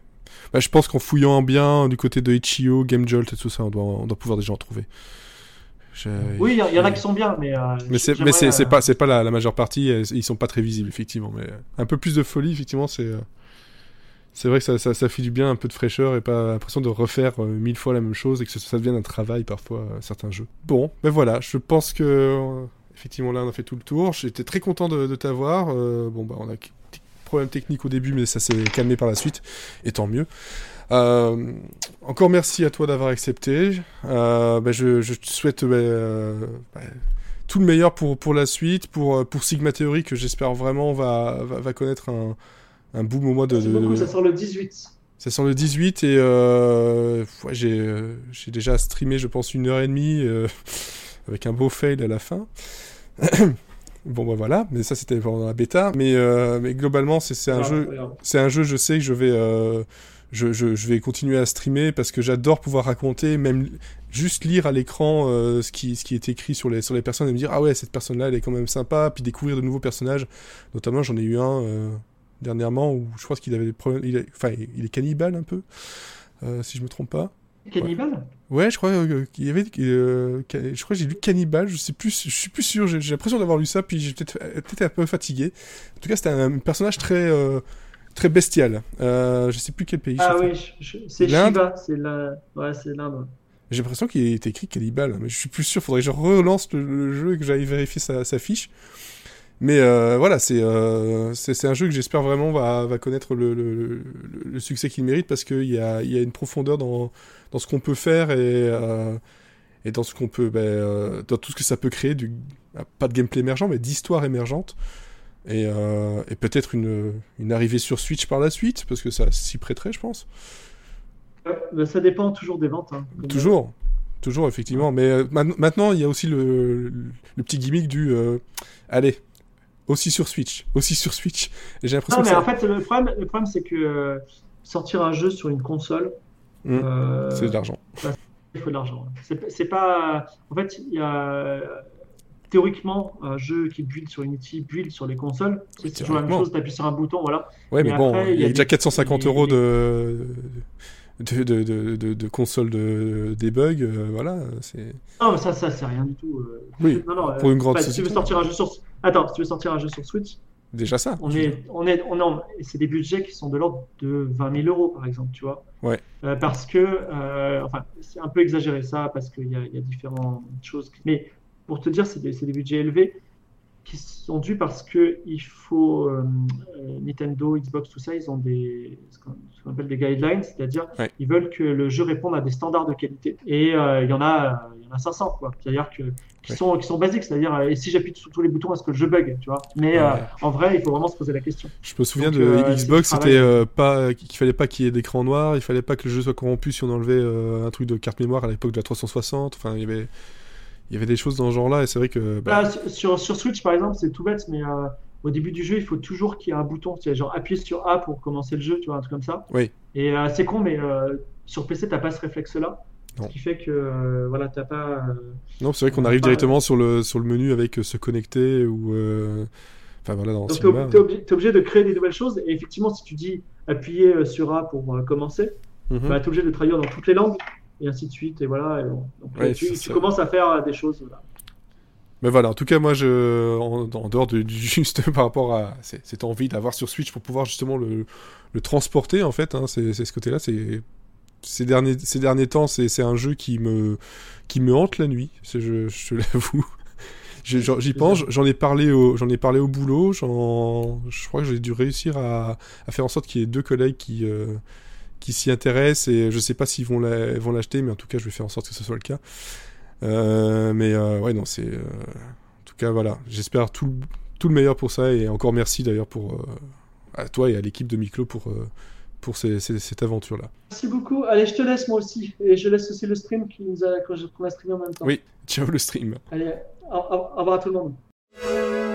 Bah, je pense qu'en fouillant bien du côté de Itch.io, GameJolt et tout ça, on doit, on doit pouvoir déjà en trouver. Oui, il y, en a qui sont bien, mais. Euh, mais c'est euh, pas, pas la, la, majeure partie, ils sont pas très visibles, effectivement. Mais un peu plus de folie, effectivement, c'est. C'est vrai que ça, ça, ça, fait du bien, un peu de fraîcheur et pas l'impression de refaire mille fois la même chose et que ça, ça devienne un travail parfois, certains jeux. Bon, ben voilà, je pense que effectivement là on a fait tout le tour. J'étais très content de, de t'avoir. bon, bah on a problème technique au début, mais ça s'est calmé par la suite, et tant mieux. Euh, encore merci à toi d'avoir accepté. Euh, bah, je, je, te souhaite bah, bah, tout le meilleur pour, pour la suite, pour, pour Sigma Theory, que j'espère vraiment va, va, va, connaître un, un boom au mois de, de, Ça sort le 18. Ça sort le 18 et euh, ouais, j'ai déjà streamé, je pense, une heure et demie euh, avec un beau fail à la fin. Bon bah voilà, mais ça c'était pendant la bêta. Mais, euh, mais globalement c'est un jeu, c'est un jeu. Je sais que je vais, euh, je, je, je, vais continuer à streamer parce que j'adore pouvoir raconter, même juste lire à l'écran euh, ce qui ce qui est écrit sur les sur les personnes et me dire ah ouais cette personne là elle est quand même sympa, puis découvrir de nouveaux personnages. Notamment j'en ai eu un euh, dernièrement où je crois qu'il avait des problèmes, il enfin il est cannibale un peu, euh, si je me trompe pas. Cannibal Ouais, je crois euh, qu'il y avait. Euh, je crois que j'ai lu Cannibal. Je sais plus. Je suis plus sûr. J'ai l'impression d'avoir lu ça. Puis j'ai peut-être peut un peu fatigué. En tout cas, c'était un personnage très euh, très bestial. Euh, je sais plus quel pays. Ah oui, c'est Shiva. C'est la. Ouais, l'Inde. J'ai l'impression qu'il était écrit Cannibal, mais je suis plus sûr. Faudrait que je relance le, jeu et que j'aille vérifier sa, sa fiche. Mais euh, voilà, euh, c'est un jeu que j'espère vraiment va, va connaître le, le, le succès qu'il mérite parce qu'il y a, y a une profondeur dans, dans ce qu'on peut faire et, euh, et dans ce qu'on peut, ben, euh, dans tout ce que ça peut créer, du, pas de gameplay émergent, mais d'histoire émergente. Et, euh, et peut-être une, une arrivée sur Switch par la suite, parce que ça s'y prêterait, je pense. Ça dépend toujours des ventes. Hein, toujours. Toujours, effectivement. Mais maintenant, il y a aussi le, le petit gimmick du allez, aussi sur Switch, aussi sur Switch. J'ai l'impression. Non, mais en fait, le problème, le problème c'est que sortir un jeu sur une console, mmh. euh, c'est de l'argent. il faut de l'argent. C'est pas. En fait, il y a théoriquement un jeu qui build sur Unity, build sur les consoles. C'est toujours la même chose. T'appuies sur un bouton, voilà. Ouais, mais, bon, il y, a déjà 450 euros de de, de, de, de, console de debug, euh, voilà. C'est... Non, mais ça, ça c'est rien du tout. Euh. Oui, non, non, pour une grande société. Si tu veux sortir un jeu sur... Attends, si tu veux sortir un jeu sur Switch. Déjà ça. On est, on est, on c'est des budgets qui sont de l'ordre de 20 000 euros, par exemple, tu vois. Ouais. Euh, parce que, euh, enfin, c'est un peu exagéré ça, parce qu'il y a, y a différentes choses. Mais pour te dire, c'est des, des budgets élevés qui sont dus parce que il faut euh, Nintendo, Xbox, tout ça, ils ont des ce qu'on appelle des guidelines, c'est-à-dire ils veulent que le jeu réponde à des standards de qualité. Et il y en a, il y en a 500 quoi. C'est-à-dire que qui sont qui sont basiques, c'est-à-dire et si j'appuie sur tous les boutons, est-ce que le jeu bug, tu vois? Mais en vrai, il faut vraiment se poser la question. Je me souviens de Xbox, c'était pas qu'il fallait pas qu'il y ait d'écran noir, il fallait pas que le jeu soit corrompu si on enlevait un truc de carte mémoire à l'époque de la 360. Enfin, il y avait il y avait des choses dans ce genre-là, et c'est vrai que. Bah... Ah, sur, sur, Switch, par exemple, c'est tout bête, mais euh, au début du jeu, il faut toujours qu'il y ait un bouton, tu genre appuyer sur A pour commencer le jeu, tu vois, un truc comme ça. Oui. Et euh, c'est con, mais euh, sur PC, t'as pas ce réflexe-là. Ce qui fait que, voilà, t'as pas. non, c'est vrai qu'on arrive directement sur le, sur le menu avec se connecter ou. Enfin, voilà, dans Donc, t'es obligé, obligé, de créer des nouvelles choses, et effectivement, si tu dis appuyer sur A pour commencer, mm -hmm. bah, t'es obligé de traduire dans toutes les langues et ainsi de suite. Et voilà. Donc, tu, commences à faire des choses. Mais voilà, en tout cas, moi, je, en, dehors de, juste par rapport à cette envie d'avoir sur Switch pour pouvoir justement le, le transporter, en fait, hein, c'est ce côté-là, c'est ces derniers, ces derniers temps, c'est un jeu qui me, qui me hante la nuit, je, je l'avoue. J'y pense, j'en ai parlé au, j'en ai parlé au boulot, je crois que j'ai dû réussir à, à, faire en sorte qu'il y ait deux collègues qui, euh, qui s'y intéressent et je sais pas s'ils vont l'acheter, mais en tout cas, je vais faire en sorte que ce soit le cas. Euh, mais euh, ouais, non, c'est. En tout cas, voilà. J'espère tout, tout le meilleur pour ça et encore merci d'ailleurs pour à toi et à l'équipe de Miklo pour pour ces, cette aventure-là. Merci beaucoup. Allez, je te laisse moi aussi. Et je laisse aussi le stream qui nous a, qu'on a streamé en même temps. Oui, ciao le stream. Allez, au, au revoir à tout le monde.